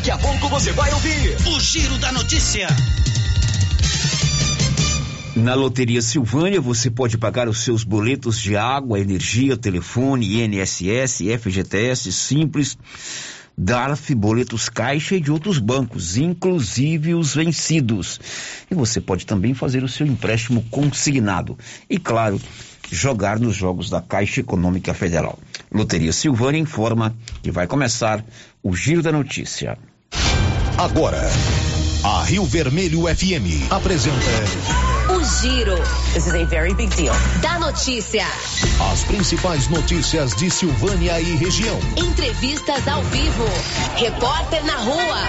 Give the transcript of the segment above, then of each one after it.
Daqui a pouco você vai ouvir o Giro da Notícia. Na Loteria Silvânia, você pode pagar os seus boletos de água, energia, telefone, INSS, FGTS, Simples, DARF, boletos Caixa e de outros bancos, inclusive os vencidos. E você pode também fazer o seu empréstimo consignado. E, claro, jogar nos jogos da Caixa Econômica Federal. Loteria Silvânia informa que vai começar o Giro da Notícia. Agora, a Rio Vermelho FM apresenta. O Giro. This is a very big deal. Da notícia. As principais notícias de Silvânia e região. Entrevistas ao vivo. Repórter na rua.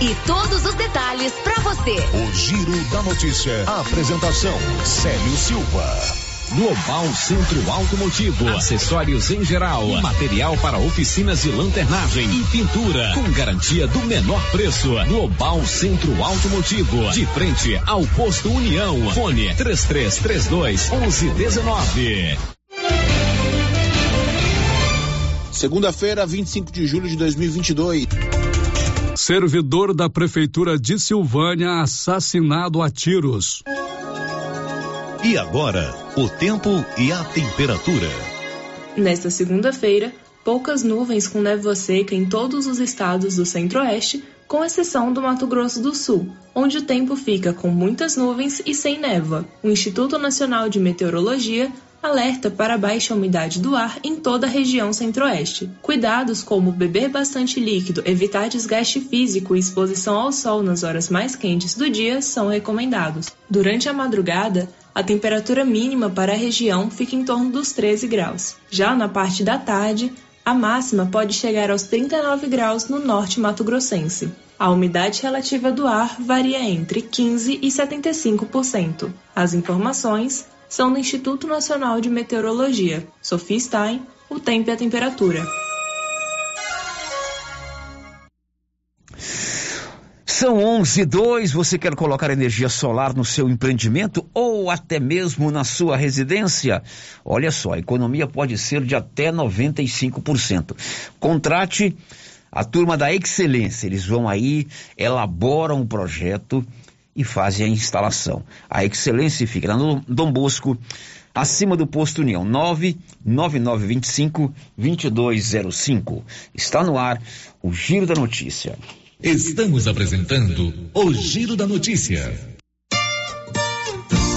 E todos os detalhes para você. O Giro da Notícia. A apresentação: Célio Silva. Global Centro Automotivo, acessórios em geral, material para oficinas de lanternagem e pintura, com garantia do menor preço. Global Centro Automotivo, de frente ao posto União. Fone 3332 1119. Segunda-feira, 25 de julho de 2022. Servidor da Prefeitura de Silvânia assassinado a tiros. E agora, o tempo e a temperatura. Nesta segunda-feira, poucas nuvens com névoa seca em todos os estados do centro-oeste, com exceção do Mato Grosso do Sul, onde o tempo fica com muitas nuvens e sem névoa. O Instituto Nacional de Meteorologia alerta para baixa umidade do ar em toda a região centro-oeste. Cuidados como beber bastante líquido, evitar desgaste físico e exposição ao sol nas horas mais quentes do dia são recomendados. Durante a madrugada, a temperatura mínima para a região fica em torno dos 13 graus. Já na parte da tarde, a máxima pode chegar aos 39 graus no norte mato-grossense. A umidade relativa do ar varia entre 15 e 75%. As informações são do Instituto Nacional de Meteorologia. Sophie Stein, o tempo e a temperatura. São 11 e 2, você quer colocar energia solar no seu empreendimento ou até mesmo na sua residência? Olha só, a economia pode ser de até 95%. Contrate a turma da Excelência, eles vão aí, elaboram o projeto e fazem a instalação. A Excelência fica no Dom Bosco, acima do posto União, 99925 2205. Está no ar o Giro da Notícia. Estamos apresentando o Giro da Notícia.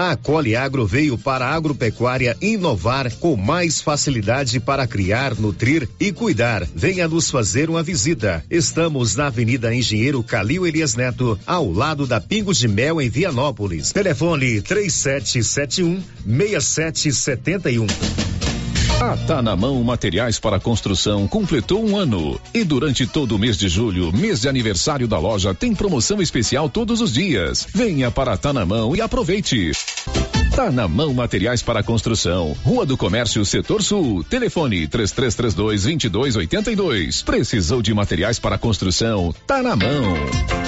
A Coli Agro veio para a agropecuária inovar com mais facilidade para criar, nutrir e cuidar. Venha nos fazer uma visita. Estamos na Avenida Engenheiro Calil Elias Neto, ao lado da Pingos de Mel em Vianópolis. Telefone 3771 6771. A Tá na Mão Materiais para Construção completou um ano. E durante todo o mês de julho, mês de aniversário da loja, tem promoção especial todos os dias. Venha para Tá na Mão e aproveite. Tá na mão materiais para construção. Rua do Comércio, Setor Sul. Telefone 3332 2282. Precisou de materiais para construção? Tá na mão.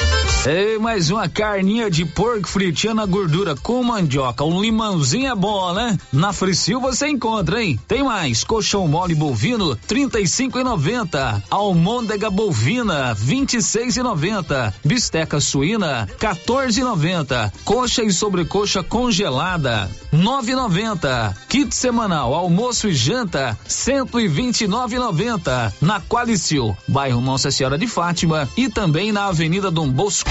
Ei, mais uma carninha de porco fritinha na gordura com mandioca. Um limãozinho é bom, né? Na Fricil você encontra, hein? Tem mais. Colchão mole bovino, trinta e cinco e noventa. Almôndega bovina, vinte e seis e noventa. Bisteca suína, 14 e noventa. Coxa e sobrecoxa congelada, nove e noventa. Kit semanal, almoço e janta, cento e vinte e nove e noventa. Na Qualicil, bairro Nossa Senhora de Fátima e também na Avenida Dom Bosco.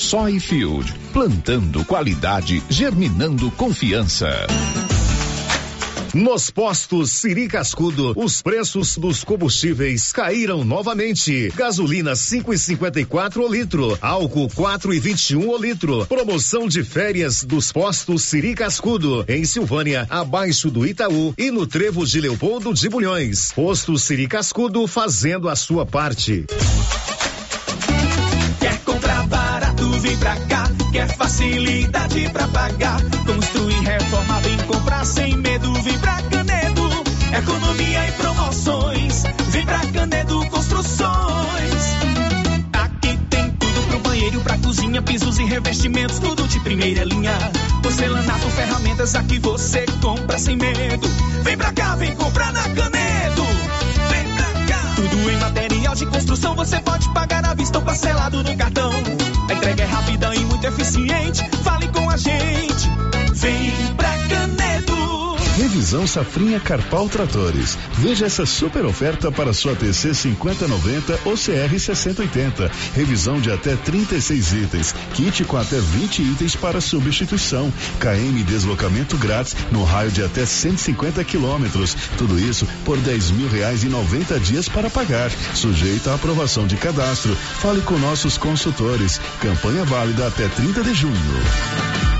Soyfield, plantando qualidade, germinando confiança. Nos postos Siri Cascudo, os preços dos combustíveis caíram novamente. Gasolina 5,54 o litro, álcool 4,21 o litro. Promoção de férias dos postos Siri Cascudo, em Silvânia, abaixo do Itaú e no Trevo de Leopoldo de Bulhões. Posto Siri Cascudo fazendo a sua parte. Vem pra cá. Quer facilidade pra pagar. Construir, reformar, vem comprar sem medo, vem pra Canedo. Economia e promoções, vem pra Canedo Construções. Aqui tem tudo pro banheiro, pra cozinha, pisos e revestimentos, tudo de primeira linha. Porcelanato, ferramentas, aqui você compra sem medo. Vem pra cá, vem comprar na Canedo. Vem pra cá. Tudo em material de construção, você pode pagar à vista ou parcelado no cartão. Entrega é rápida e muito eficiente. Revisão Safrinha Carpal Tratores. Veja essa super oferta para sua TC 5090 ou CR 6080. Revisão de até 36 itens. Kit com até 20 itens para substituição. KM deslocamento grátis no raio de até 150 quilômetros. Tudo isso por 10 mil reais e 90 dias para pagar. Sujeito à aprovação de cadastro. Fale com nossos consultores. Campanha válida até 30 de junho.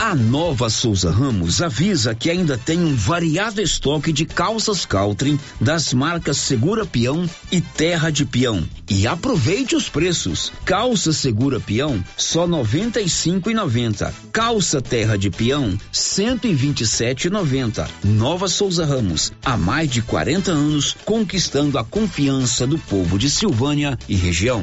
A Nova Souza Ramos avisa que ainda tem um variado estoque de calças Caltrim das marcas Segura Peão e Terra de Peão. E aproveite os preços. Calça Segura Peão só noventa e cinco e noventa. Calça Terra de Peão cento e vinte e sete e noventa. Nova Souza Ramos há mais de 40 anos conquistando a confiança do povo de Silvânia e região.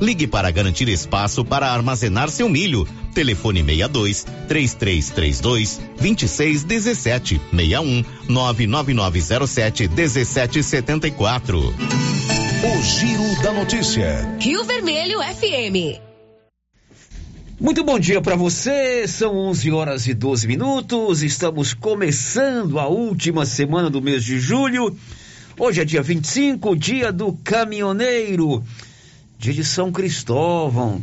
Ligue para garantir espaço para armazenar seu milho. Telefone 62 3332 2617 61 99907 1774. O Giro da Notícia. Rio Vermelho FM. Muito bom dia para você. São 11 horas e 12 minutos. Estamos começando a última semana do mês de julho. Hoje é dia 25, dia do caminhoneiro, dia de São Cristóvão.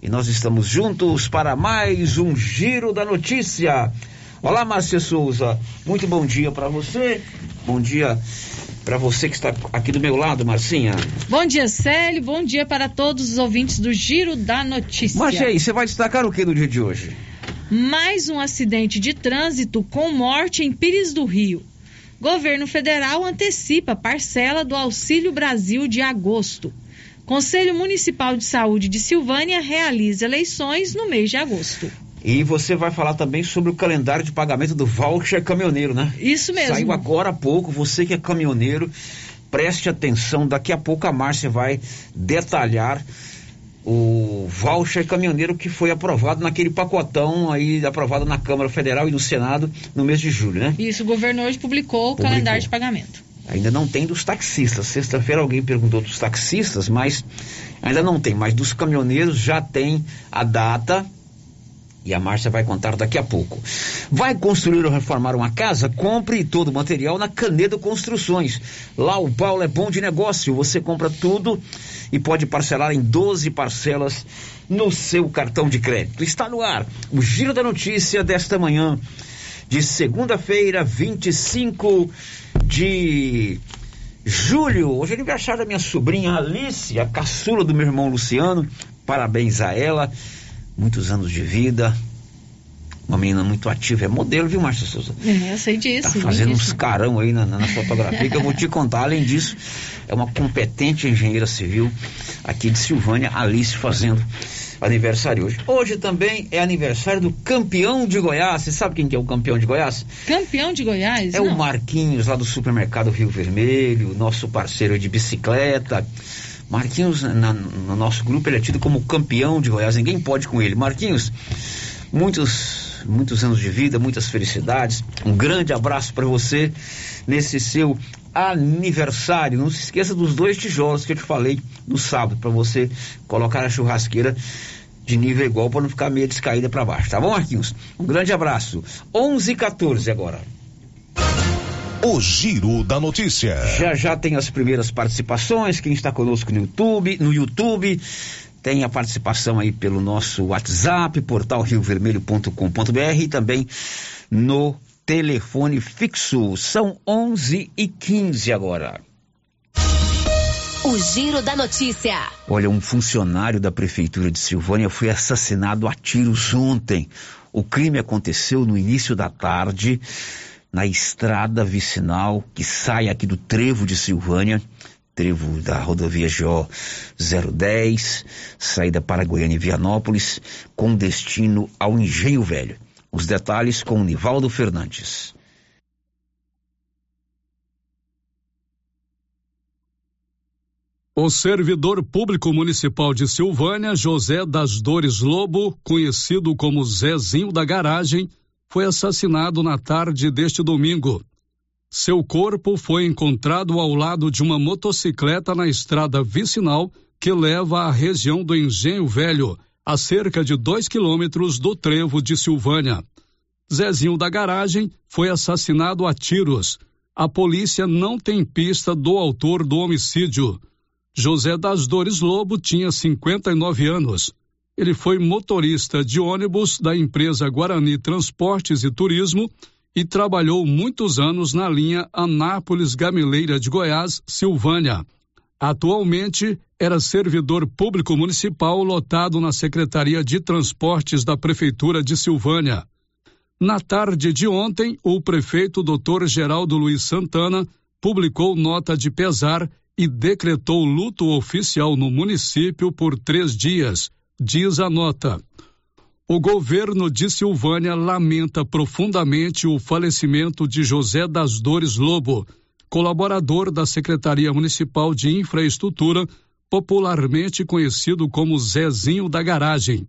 E nós estamos juntos para mais um giro da notícia. Olá, Márcia Souza. Muito bom dia para você. Bom dia para você que está aqui do meu lado, Marcinha. Bom dia, Célio. Bom dia para todos os ouvintes do Giro da Notícia. Marcia, aí, você vai destacar o que no dia de hoje? Mais um acidente de trânsito com morte em Pires do Rio. Governo federal antecipa parcela do Auxílio Brasil de agosto. Conselho Municipal de Saúde de Silvânia realiza eleições no mês de agosto. E você vai falar também sobre o calendário de pagamento do voucher caminhoneiro, né? Isso mesmo. Saiu agora há pouco, você que é caminhoneiro, preste atenção, daqui a pouco a Márcia vai detalhar o voucher caminhoneiro que foi aprovado naquele pacotão aí, aprovado na Câmara Federal e no Senado no mês de julho, né? Isso, o governo hoje publicou, publicou. o calendário de pagamento. Ainda não tem dos taxistas. Sexta-feira alguém perguntou dos taxistas, mas ainda não tem. Mas dos caminhoneiros já tem a data e a Márcia vai contar daqui a pouco. Vai construir ou reformar uma casa? Compre todo o material na Canedo Construções. Lá o Paulo é bom de negócio. Você compra tudo e pode parcelar em 12 parcelas no seu cartão de crédito. Está no ar o Giro da Notícia desta manhã, de segunda-feira, 25 de julho. Hoje é aniversário da minha sobrinha Alice, a caçula do meu irmão Luciano. Parabéns a ela muitos anos de vida. Uma menina muito ativa, é modelo, viu, Márcia Souza? É, eu sei disso. Tá fazendo uns carão aí na, na fotografia que eu vou te contar. Além disso, é uma competente engenheira civil aqui de Silvânia, Alice, fazendo aniversário hoje. Hoje também é aniversário do campeão de Goiás. Você sabe quem que é o campeão de Goiás? Campeão de Goiás? É Não. o Marquinhos, lá do supermercado Rio Vermelho, nosso parceiro de bicicleta. Marquinhos, na, no nosso grupo, ele é tido como campeão de Goiás, ninguém pode com ele. Marquinhos, muitos, muitos anos de vida, muitas felicidades. Um grande abraço para você nesse seu aniversário. Não se esqueça dos dois tijolos que eu te falei no sábado, para você colocar a churrasqueira de nível igual para não ficar meio descaída para baixo, tá bom, Marquinhos? Um grande abraço. 11 e 14 agora. O Giro da Notícia. Já já tem as primeiras participações. Quem está conosco no YouTube, no YouTube, tem a participação aí pelo nosso WhatsApp, portal riovermelho.com.br e também no telefone fixo. São 11 e 15 agora. O Giro da Notícia. Olha, um funcionário da prefeitura de Silvânia foi assassinado a tiros ontem. O crime aconteceu no início da tarde na estrada vicinal que sai aqui do Trevo de Silvânia, trevo da rodovia GO 010, saída para Goiânia e Vianópolis, com destino ao Engenho Velho. Os detalhes com Nivaldo Fernandes. O servidor público municipal de Silvânia, José das Dores Lobo, conhecido como Zezinho da Garagem, foi assassinado na tarde deste domingo. Seu corpo foi encontrado ao lado de uma motocicleta na estrada vicinal que leva à região do Engenho Velho, a cerca de dois quilômetros do trevo de Silvânia. Zezinho da Garagem foi assassinado a tiros. A polícia não tem pista do autor do homicídio. José das Dores Lobo tinha 59 anos. Ele foi motorista de ônibus da empresa Guarani Transportes e Turismo e trabalhou muitos anos na linha Anápolis Gameleira de Goiás, Silvânia. Atualmente era servidor público municipal lotado na Secretaria de Transportes da Prefeitura de Silvânia. Na tarde de ontem, o prefeito Dr. Geraldo Luiz Santana publicou nota de pesar e decretou luto oficial no município por três dias diz a nota. O governo de Silvânia lamenta profundamente o falecimento de José das Dores Lobo, colaborador da Secretaria Municipal de Infraestrutura, popularmente conhecido como Zezinho da Garagem.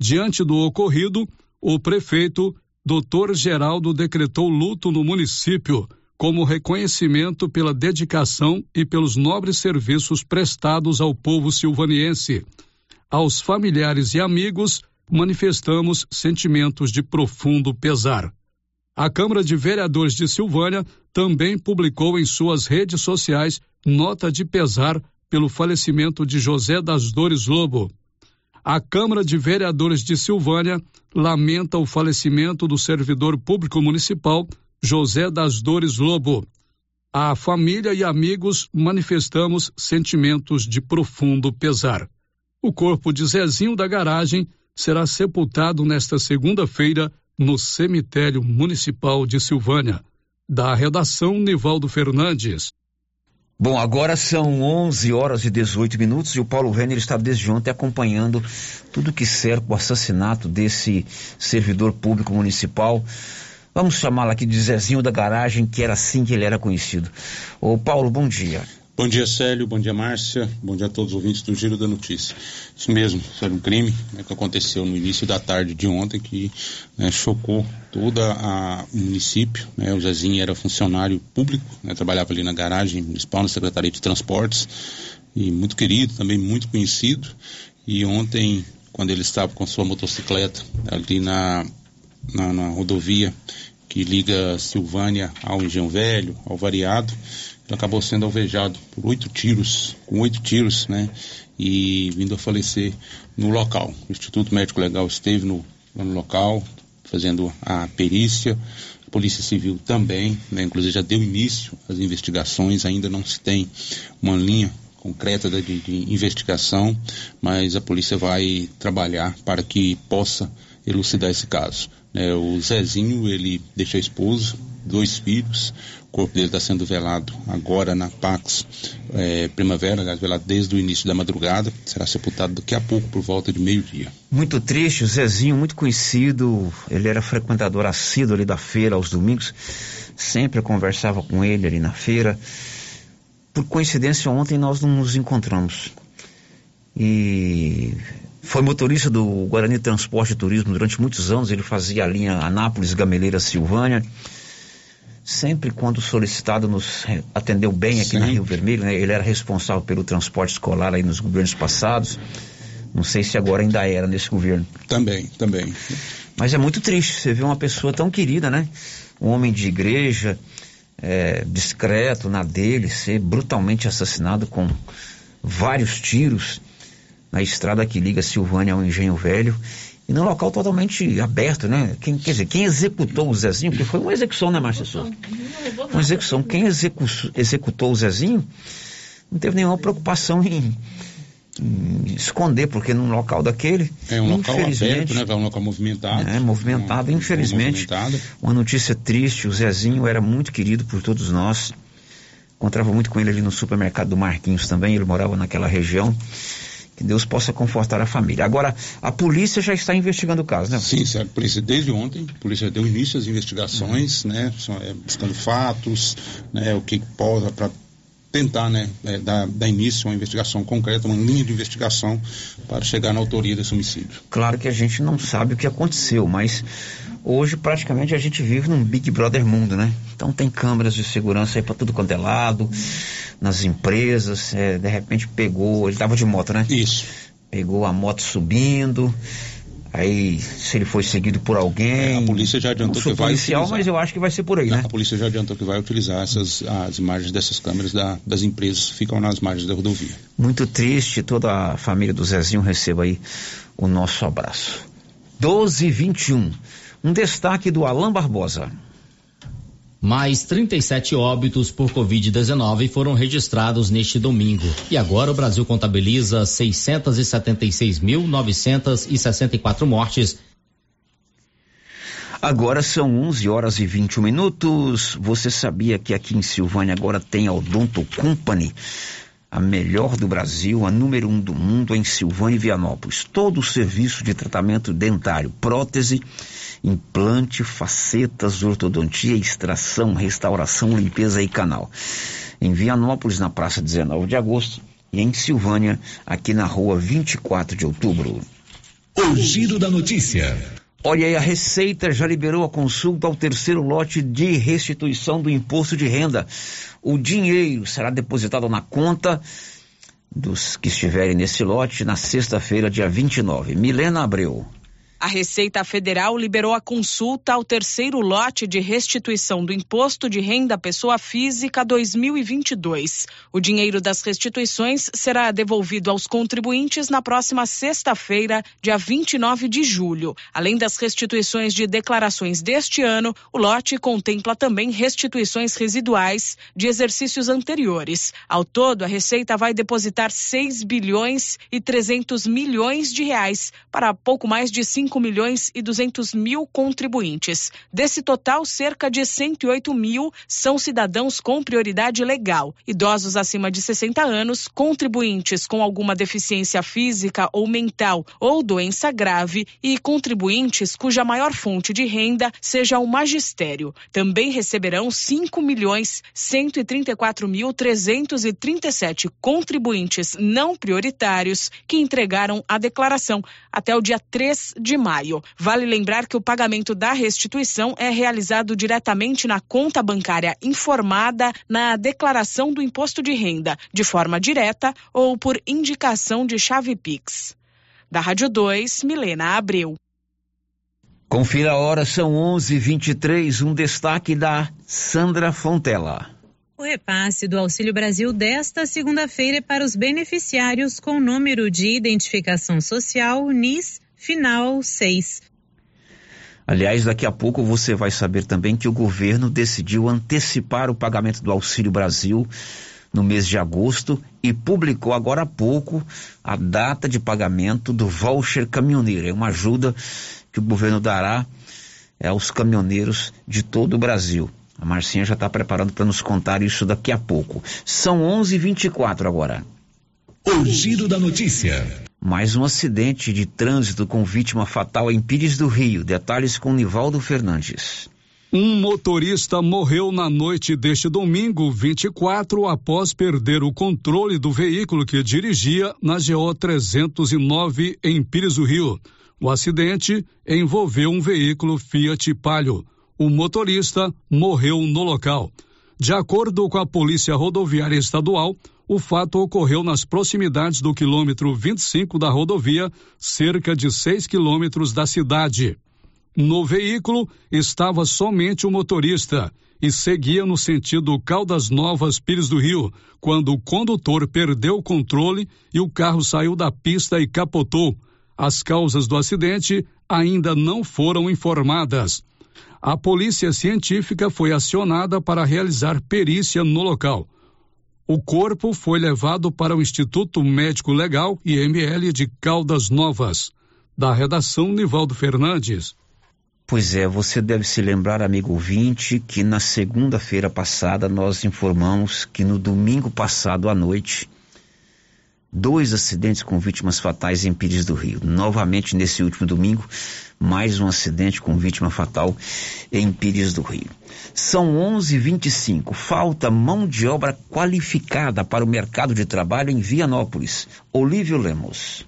Diante do ocorrido, o prefeito, Dr. Geraldo, decretou luto no município como reconhecimento pela dedicação e pelos nobres serviços prestados ao povo silvaniense aos familiares e amigos, manifestamos sentimentos de profundo pesar. A Câmara de Vereadores de Silvânia também publicou em suas redes sociais nota de pesar pelo falecimento de José das Dores Lobo. A Câmara de Vereadores de Silvânia lamenta o falecimento do servidor público municipal José das Dores Lobo. A família e amigos manifestamos sentimentos de profundo pesar. O corpo de Zezinho da Garagem será sepultado nesta segunda-feira no cemitério municipal de Silvânia. Da redação Nivaldo Fernandes. Bom, agora são 11 horas e 18 minutos e o Paulo Renner está desde ontem acompanhando tudo que cerca o assassinato desse servidor público municipal. Vamos chamá-lo aqui de Zezinho da Garagem, que era assim que ele era conhecido. Ô Paulo, bom dia. Bom dia, Célio. Bom dia, Márcia. Bom dia a todos os ouvintes do Giro da Notícia. Isso mesmo, foi um crime né, que aconteceu no início da tarde de ontem que né, chocou todo o município. Né, o Zezinho era funcionário público, né, trabalhava ali na garagem municipal, na Secretaria de Transportes, e muito querido, também muito conhecido. E ontem, quando ele estava com sua motocicleta ali na, na, na rodovia que liga Silvânia ao Engenho Velho, ao Variado, acabou sendo alvejado por oito tiros, com oito tiros, né? E vindo a falecer no local. O Instituto Médico Legal esteve no, no local, fazendo a perícia. A Polícia Civil também, né? Inclusive já deu início às investigações, ainda não se tem uma linha concreta de, de investigação, mas a polícia vai trabalhar para que possa elucidar esse caso. É, o Zezinho, ele deixa a esposa, dois filhos, corpo dele está sendo velado agora na Pax é, Primavera, aliás, velado desde o início da madrugada, será sepultado daqui a pouco por volta de meio-dia. Muito triste, o Zezinho, muito conhecido, ele era frequentador assíduo ali da feira aos domingos, sempre conversava com ele ali na feira. Por coincidência, ontem nós não nos encontramos. E foi motorista do Guarani Transporte e Turismo durante muitos anos. Ele fazia a linha Anápolis, Gameleira, Silvânia. Sempre quando solicitado nos atendeu bem aqui na Rio Vermelho, né? Ele era responsável pelo transporte escolar aí nos governos passados. Não sei se agora ainda era nesse governo. Também, também. Mas é muito triste você ver uma pessoa tão querida, né? Um homem de igreja, é, discreto na dele, ser brutalmente assassinado com vários tiros na estrada que liga Silvânia ao Engenho Velho e num local totalmente aberto, né? Quem, quer dizer, quem executou o Zezinho, porque foi uma execução, né, Márcia Souza? Uma execução. Quem execu, executou o Zezinho não teve nenhuma preocupação em, em esconder, porque num local daquele. É um local aberto, né? É um local movimentado. É, movimentado, um infelizmente. movimentado. Uma notícia triste, o Zezinho era muito querido por todos nós. Encontrava muito com ele ali no supermercado do Marquinhos também, ele morava naquela região. Que Deus possa confortar a família. Agora, a polícia já está investigando o caso, né? Sim, certo. A polícia, desde ontem, a polícia deu início às investigações, né? só, é, buscando fatos, né? O que pode para tentar, né? é, dar, dar início a uma investigação concreta, uma linha de investigação para chegar na autoria desse homicídio. Claro que a gente não sabe o que aconteceu, mas hoje praticamente a gente vive num Big Brother mundo, né? Então tem câmeras de segurança aí para tudo quanto é lado, nas empresas, é, de repente pegou, ele tava de moto, né? Isso. Pegou a moto subindo, aí se ele foi seguido por alguém. É, a polícia já adiantou não que vai policial, utilizar. mas eu acho que vai ser por aí, né? A polícia já adiantou que vai utilizar essas, as imagens dessas câmeras da- das empresas que ficam nas margens da rodovia. Muito triste, toda a família do Zezinho receba aí o nosso abraço. 12 e 21. Um destaque do Alain Barbosa. Mais 37 óbitos por Covid-19 foram registrados neste domingo. E agora o Brasil contabiliza 676.964 mortes. Agora são 11 horas e 21 minutos. Você sabia que aqui em Silvânia agora tem a Odonto Company? A melhor do Brasil, a número um do mundo em Silvânia e Vianópolis. Todo o serviço de tratamento dentário, prótese, implante, facetas, ortodontia, extração, restauração, limpeza e canal. Em Vianópolis, na praça 19 de agosto, e em Silvânia, aqui na rua 24 de outubro. O giro da notícia. Olha aí, a Receita já liberou a consulta ao terceiro lote de restituição do imposto de renda. O dinheiro será depositado na conta dos que estiverem nesse lote na sexta-feira, dia 29. Milena Abreu. A Receita Federal liberou a consulta ao terceiro lote de restituição do Imposto de Renda Pessoa Física 2022. O dinheiro das restituições será devolvido aos contribuintes na próxima sexta-feira, dia 29 de julho. Além das restituições de declarações deste ano, o lote contempla também restituições residuais de exercícios anteriores. Ao todo, a Receita vai depositar 6 bilhões e 300 milhões de reais para pouco mais de 5 milhões e 200 mil contribuintes. Desse total, cerca de 108 mil são cidadãos com prioridade legal, idosos acima de 60 anos, contribuintes com alguma deficiência física ou mental ou doença grave e contribuintes cuja maior fonte de renda seja o magistério. Também receberão 5 milhões 134 mil 337 contribuintes não prioritários que entregaram a declaração até o dia 3 de maio. Vale lembrar que o pagamento da restituição é realizado diretamente na conta bancária informada na declaração do imposto de renda, de forma direta ou por indicação de chave Pix. Da Rádio 2, Milena Abreu. Confira a hora, são 11:23. Um destaque da Sandra Fontela. O repasse do Auxílio Brasil desta segunda-feira é para os beneficiários com número de identificação social NIS final 6. Aliás, daqui a pouco você vai saber também que o governo decidiu antecipar o pagamento do Auxílio Brasil no mês de agosto e publicou agora há pouco a data de pagamento do voucher caminhoneiro. É uma ajuda que o governo dará é, aos caminhoneiros de todo o Brasil. A Marcinha já está preparando para nos contar isso daqui a pouco. São 11h24 agora. O giro da notícia. Mais um acidente de trânsito com vítima fatal em Pires do Rio. Detalhes com Nivaldo Fernandes. Um motorista morreu na noite deste domingo 24 após perder o controle do veículo que dirigia na GO 309 em Pires do Rio. O acidente envolveu um veículo Fiat Palio. O motorista morreu no local. De acordo com a Polícia Rodoviária Estadual, o fato ocorreu nas proximidades do quilômetro 25 da rodovia, cerca de 6 quilômetros da cidade. No veículo estava somente o motorista e seguia no sentido Caldas Novas Pires do Rio, quando o condutor perdeu o controle e o carro saiu da pista e capotou. As causas do acidente ainda não foram informadas. A polícia científica foi acionada para realizar perícia no local. O corpo foi levado para o Instituto Médico Legal IML de Caldas Novas. Da redação Nivaldo Fernandes. Pois é, você deve se lembrar, amigo ouvinte, que na segunda-feira passada nós informamos que no domingo passado à noite, dois acidentes com vítimas fatais em Pires do Rio. Novamente, nesse último domingo, mais um acidente com vítima fatal em Pires do Rio. São 11:25. Falta mão de obra qualificada para o mercado de trabalho em Vianópolis. Olívio Lemos.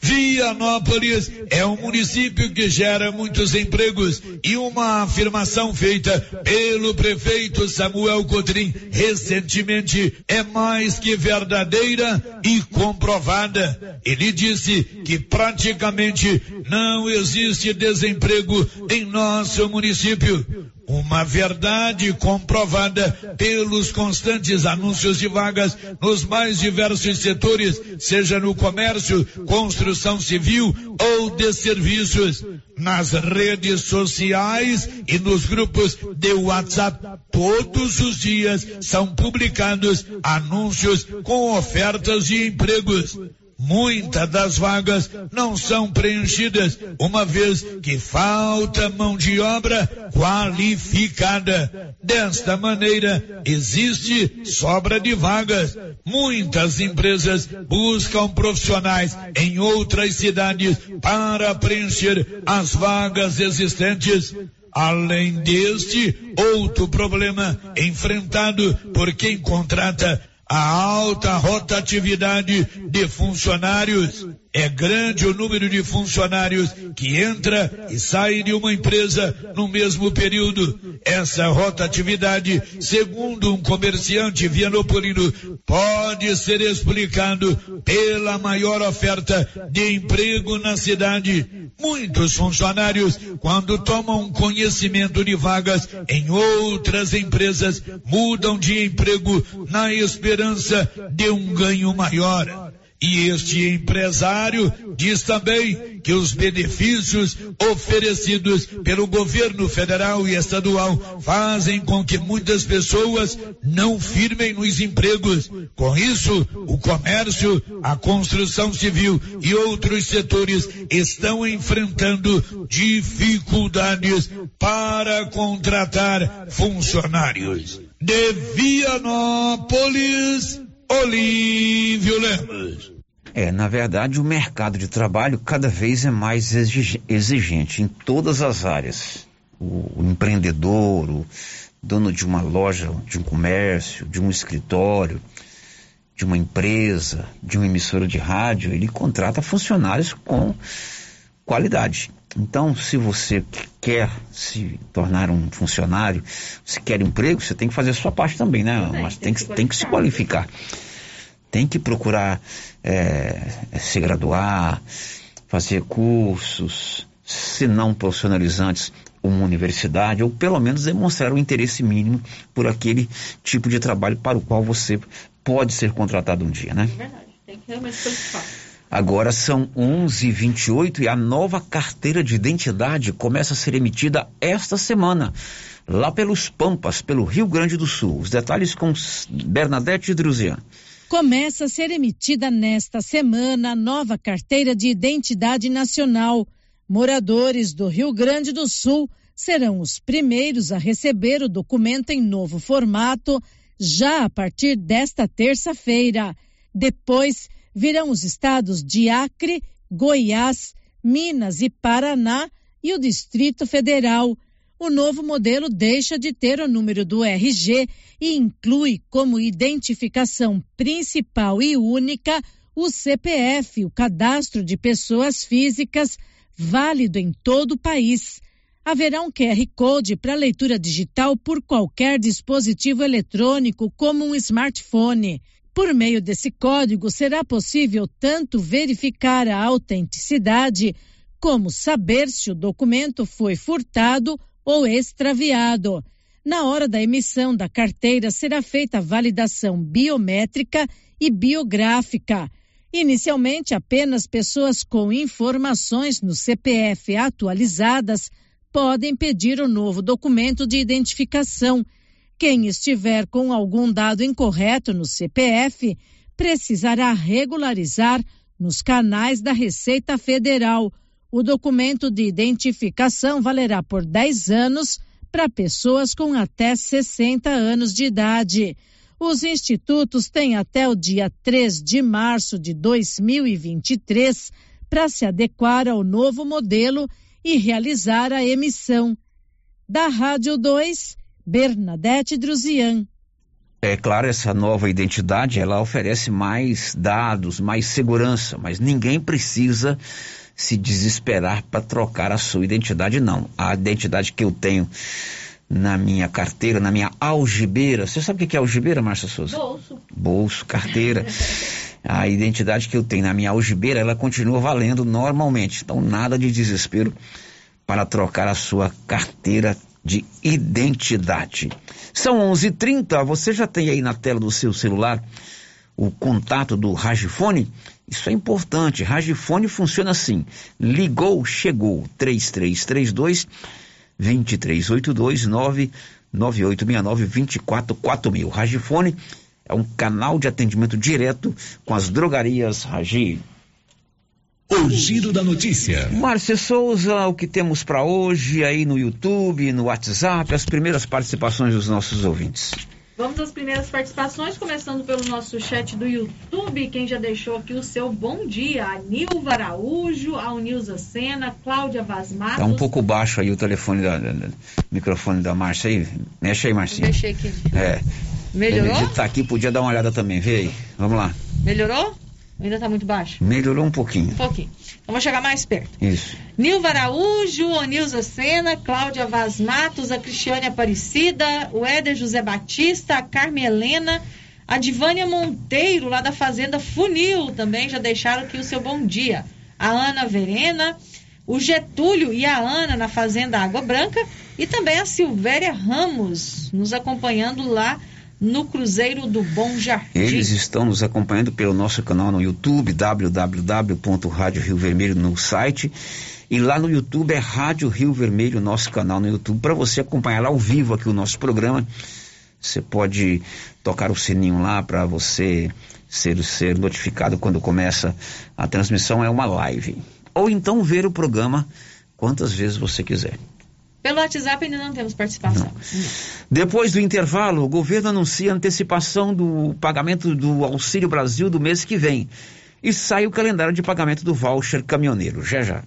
Vianópolis é um município que gera muitos empregos e uma afirmação feita pelo prefeito Samuel Cotrim recentemente é mais que verdadeira e comprovada. Ele disse que praticamente não existe desemprego em nosso município. Uma verdade comprovada pelos constantes anúncios de vagas nos mais diversos setores, seja no comércio, construção civil ou de serviços. Nas redes sociais e nos grupos de WhatsApp, todos os dias são publicados anúncios com ofertas de empregos. Muitas das vagas não são preenchidas, uma vez que falta mão de obra qualificada. Desta maneira, existe sobra de vagas. Muitas empresas buscam profissionais em outras cidades para preencher as vagas existentes. Além deste, outro problema enfrentado por quem contrata a alta rotatividade de funcionários. É grande o número de funcionários que entra e sai de uma empresa no mesmo período. Essa rotatividade, segundo um comerciante vianopolino, pode ser explicado pela maior oferta de emprego na cidade. Muitos funcionários, quando tomam conhecimento de vagas em outras empresas, mudam de emprego na esperança de um ganho maior. E este empresário diz também que os benefícios oferecidos pelo governo federal e estadual fazem com que muitas pessoas não firmem nos empregos. Com isso, o comércio, a construção civil e outros setores estão enfrentando dificuldades para contratar funcionários. De Vianópolis, Olívio Lemos. É, na verdade, o mercado de trabalho cada vez é mais exigente em todas as áreas. O, o empreendedor, o dono de uma loja, de um comércio, de um escritório, de uma empresa, de uma emissora de rádio, ele contrata funcionários com qualidade. Então, se você quer se tornar um funcionário, se quer emprego, você tem que fazer a sua parte também, né? Mas tem que, tem que se qualificar. Tem que procurar é, se graduar, fazer cursos, se não profissionalizantes, uma universidade, ou pelo menos demonstrar um interesse mínimo por aquele tipo de trabalho para o qual você pode ser contratado um dia, né? É verdade, tem que realmente qualificar. Agora são 11:28 e a nova carteira de identidade começa a ser emitida esta semana, lá pelos Pampas, pelo Rio Grande do Sul. Os detalhes com Bernadette Druzian. Começa a ser emitida nesta semana a nova carteira de identidade nacional. Moradores do Rio Grande do Sul serão os primeiros a receber o documento em novo formato já a partir desta terça-feira. Depois, virão os estados de Acre, Goiás, Minas e Paraná e o Distrito Federal. O novo modelo deixa de ter o número do RG e inclui como identificação principal e única o CPF, o Cadastro de Pessoas Físicas, válido em todo o país. Haverá um QR Code para leitura digital por qualquer dispositivo eletrônico, como um smartphone. Por meio desse código, será possível tanto verificar a autenticidade Como saber se o documento foi furtado ou extraviado? Na hora da emissão da carteira será feita a validação biométrica e biográfica. Inicialmente, apenas pessoas com informações no CPF atualizadas podem pedir o novo documento de identificação. Quem estiver com algum dado incorreto no CPF precisará regularizar nos canais da Receita Federal. O documento de identificação valerá por 10 anos para pessoas com até 60 anos de idade. Os institutos têm até o dia 3 de março de 2023 para se adequar ao novo modelo e realizar a emissão. Da Rádio 2, Bernadette Druzian. É claro, essa nova identidade, ela oferece mais dados, mais segurança, mas ninguém precisa se desesperar para trocar a sua identidade, não. A identidade que eu tenho na minha carteira, na minha algibeira. Você sabe o que é algibeira, Márcia Souza? Bolso. Bolso, carteira. a identidade que eu tenho na minha algibeira, ela continua valendo normalmente. Então, nada de desespero para trocar a sua carteira de identidade. São 11:30. Você já tem aí na tela do seu celular o contato do Ragifone? Isso é importante. Ragifone funciona assim: ligou, chegou. 3332 2382 99869 244000. Ragifone é um canal de atendimento direto com as drogarias Ragi. O giro da notícia. Márcia Souza, o que temos para hoje aí no YouTube, no WhatsApp, as primeiras participações dos nossos ouvintes. Vamos às primeiras participações, começando pelo nosso chat do YouTube. Quem já deixou aqui o seu bom dia? A Nilva Araújo, a Unilza Sena, Cláudia Vaz Matos. Tá um pouco baixo aí o telefone da, da, da microfone da Márcia aí. Mexe aí, Marcinha. Deixei aqui. É. Melhorou? Ele tá aqui, podia dar uma olhada também. Vê aí. Vamos lá. Melhorou? Ainda tá muito baixo? Melhorou um pouquinho. Um pouquinho. Então vou chegar mais perto. Isso. Nilva Araújo, Onilza Sena, Cláudia Vaz Matos, a Cristiane Aparecida, o Éder José Batista, a Carmen Helena, a Divânia Monteiro, lá da Fazenda Funil, também já deixaram aqui o seu bom dia. A Ana Verena, o Getúlio e a Ana na Fazenda Água Branca e também a Silvéria Ramos nos acompanhando lá no Cruzeiro do Bom Jardim. Eles estão nos acompanhando pelo nosso canal no YouTube, www.rádio Rio Vermelho no site. E lá no YouTube é Rádio Rio Vermelho, nosso canal no YouTube, para você acompanhar lá ao vivo aqui o nosso programa. Você pode tocar o sininho lá para você ser, ser notificado quando começa a transmissão. É uma live. Ou então ver o programa quantas vezes você quiser. Pelo WhatsApp ainda não temos participação. Não. Depois do intervalo, o governo anuncia antecipação do pagamento do Auxílio Brasil do mês que vem. E sai o calendário de pagamento do voucher caminhoneiro. Já já.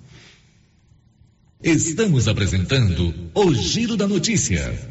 Estamos apresentando o Giro da Notícia.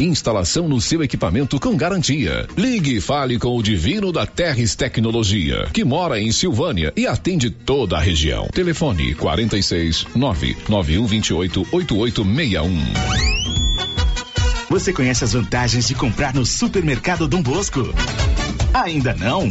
Instalação no seu equipamento com garantia. Ligue e fale com o Divino da Terres Tecnologia, que mora em Silvânia e atende toda a região. Telefone 46 99128 8861. Você conhece as vantagens de comprar no supermercado Dom Bosco? Ainda não?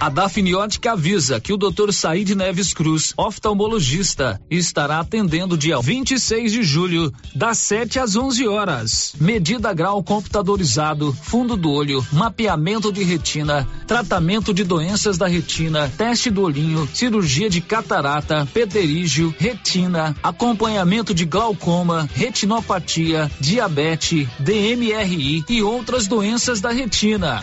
A Dafniótica avisa que o Dr. Said Neves Cruz, oftalmologista, estará atendendo dia 26 de julho, das 7 às 11 horas. Medida grau computadorizado, fundo do olho, mapeamento de retina, tratamento de doenças da retina, teste do olhinho, cirurgia de catarata, pterígio, retina, acompanhamento de glaucoma, retinopatia, diabetes, DMRI e outras doenças da retina.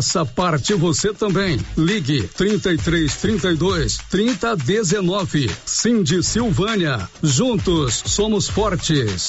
Faça parte você também. Ligue 33 32 30 19. Cindy Silvânia. Juntos somos fortes.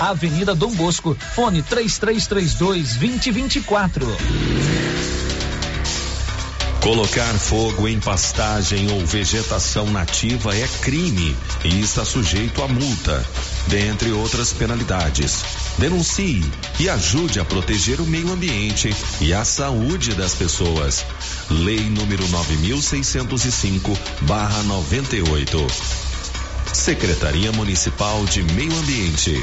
Avenida Dom Bosco, fone 3332 2024. Colocar fogo em pastagem ou vegetação nativa é crime e está sujeito a multa, dentre outras penalidades. Denuncie e ajude a proteger o meio ambiente e a saúde das pessoas. Lei número 9605/98. Secretaria Municipal de Meio Ambiente.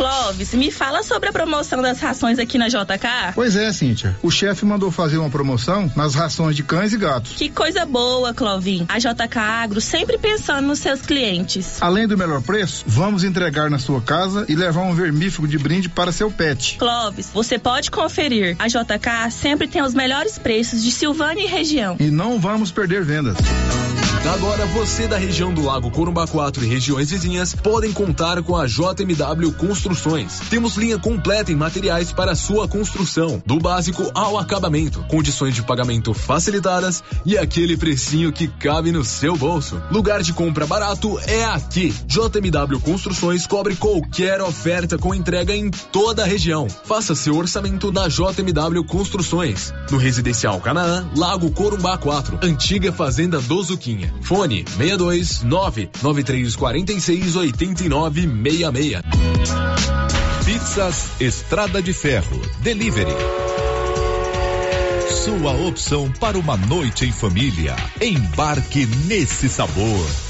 Clóvis, me fala sobre a promoção das rações aqui na JK. Pois é, Cíntia. O chefe mandou fazer uma promoção nas rações de cães e gatos. Que coisa boa, Clovin. A JK Agro sempre pensando nos seus clientes. Além do melhor preço, vamos entregar na sua casa e levar um vermífugo de brinde para seu pet. Clóvis, você pode conferir. A JK sempre tem os melhores preços de Silvânia e região. E não vamos perder vendas. Agora você da região do Lago Corumbá 4 e regiões vizinhas podem contar com a JMW Construções. Temos linha completa em materiais para sua construção, do básico ao acabamento, condições de pagamento facilitadas e aquele precinho que cabe no seu bolso. Lugar de compra barato é aqui. JMW Construções cobre qualquer oferta com entrega em toda a região. Faça seu orçamento na JMW Construções, no Residencial Canaã, Lago Corumbá 4, antiga Fazenda do Zuquinha. Fone 62 99346 8966. Pizzas Estrada de Ferro. Delivery. Sua opção para uma noite em família. Embarque nesse sabor.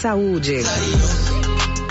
saúde.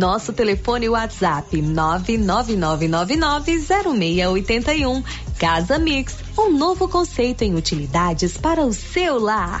Nosso telefone WhatsApp 999990681. Casa Mix, um novo conceito em utilidades para o seu lar.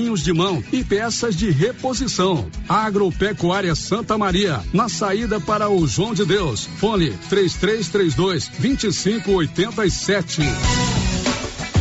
de mão e peças de reposição. Agropecuária Santa Maria, na saída para o João de Deus. Fone 3332 2587.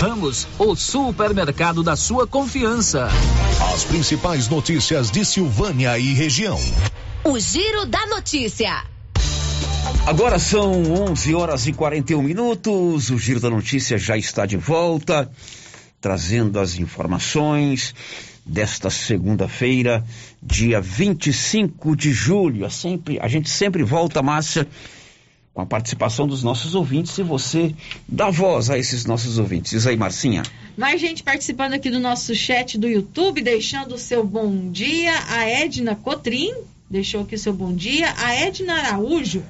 Ramos, o supermercado da sua confiança. As principais notícias de Silvânia e região. O Giro da Notícia. Agora são 11 horas e 41 minutos. O Giro da Notícia já está de volta, trazendo as informações desta segunda-feira, dia 25 de julho. É sempre, a gente sempre volta, Márcia, com a participação dos nossos ouvintes e você dá voz a esses nossos ouvintes. Diz aí, Marcinha. Mais gente participando aqui do nosso chat do YouTube, deixando o seu bom dia. A Edna Cotrim deixou aqui o seu bom dia. A Edna Araújo,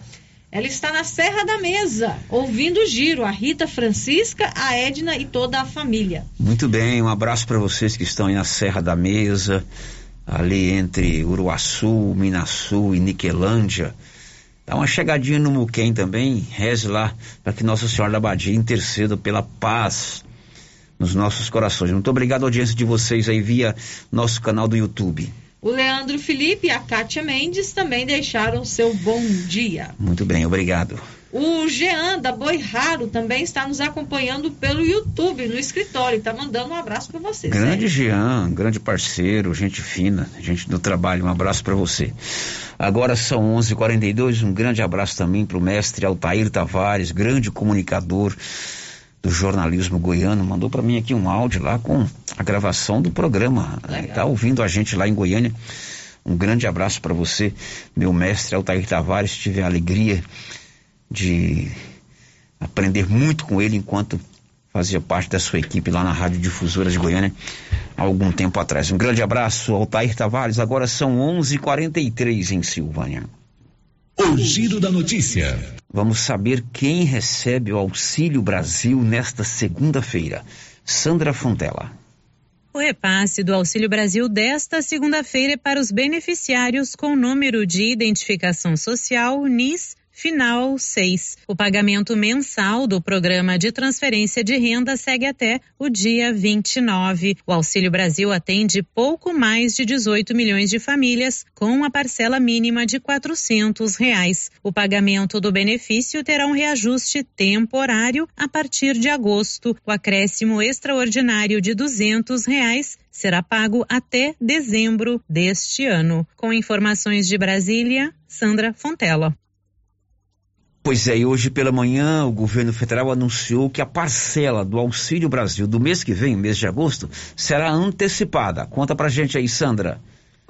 ela está na Serra da Mesa, ouvindo o giro. A Rita Francisca, a Edna e toda a família. Muito bem, um abraço para vocês que estão aí na Serra da Mesa, ali entre Uruaçu, Minasul e Niquelândia. Dá uma chegadinha no Muquem também, reze lá para que Nossa Senhora da Badia interceda pela paz nos nossos corações. Muito obrigado, audiência de vocês aí via nosso canal do YouTube. O Leandro Felipe e a Kátia Mendes também deixaram seu bom dia. Muito bem, obrigado. O Jean da Boi Raro também está nos acompanhando pelo YouTube, no escritório. Está mandando um abraço para você. Grande Jean, grande parceiro, gente fina, gente do trabalho. Um abraço para você. Agora são 11:42. h 42 Um grande abraço também para o mestre Altair Tavares, grande comunicador do jornalismo goiano. Mandou para mim aqui um áudio lá com a gravação do programa. Está ouvindo a gente lá em Goiânia. Um grande abraço para você, meu mestre Altair Tavares. Tive a alegria de aprender muito com ele enquanto fazia parte da sua equipe lá na Rádio Difusora de Goiânia há algum tempo atrás. Um grande abraço, Altair Tavares. Agora são 11:43 em Silvânia. O giro da notícia. Vamos saber quem recebe o Auxílio Brasil nesta segunda-feira. Sandra Fontela. O repasse do Auxílio Brasil desta segunda-feira é para os beneficiários com número de identificação social NIS final 6. O pagamento mensal do programa de transferência de renda segue até o dia 29. O Auxílio Brasil atende pouco mais de 18 milhões de famílias com uma parcela mínima de 400 reais. O pagamento do benefício terá um reajuste temporário a partir de agosto. O acréscimo extraordinário de 200 reais será pago até dezembro deste ano. Com informações de Brasília, Sandra Fontela. Pois é, e hoje pela manhã o governo federal anunciou que a parcela do Auxílio Brasil do mês que vem, mês de agosto, será antecipada. Conta pra gente aí, Sandra.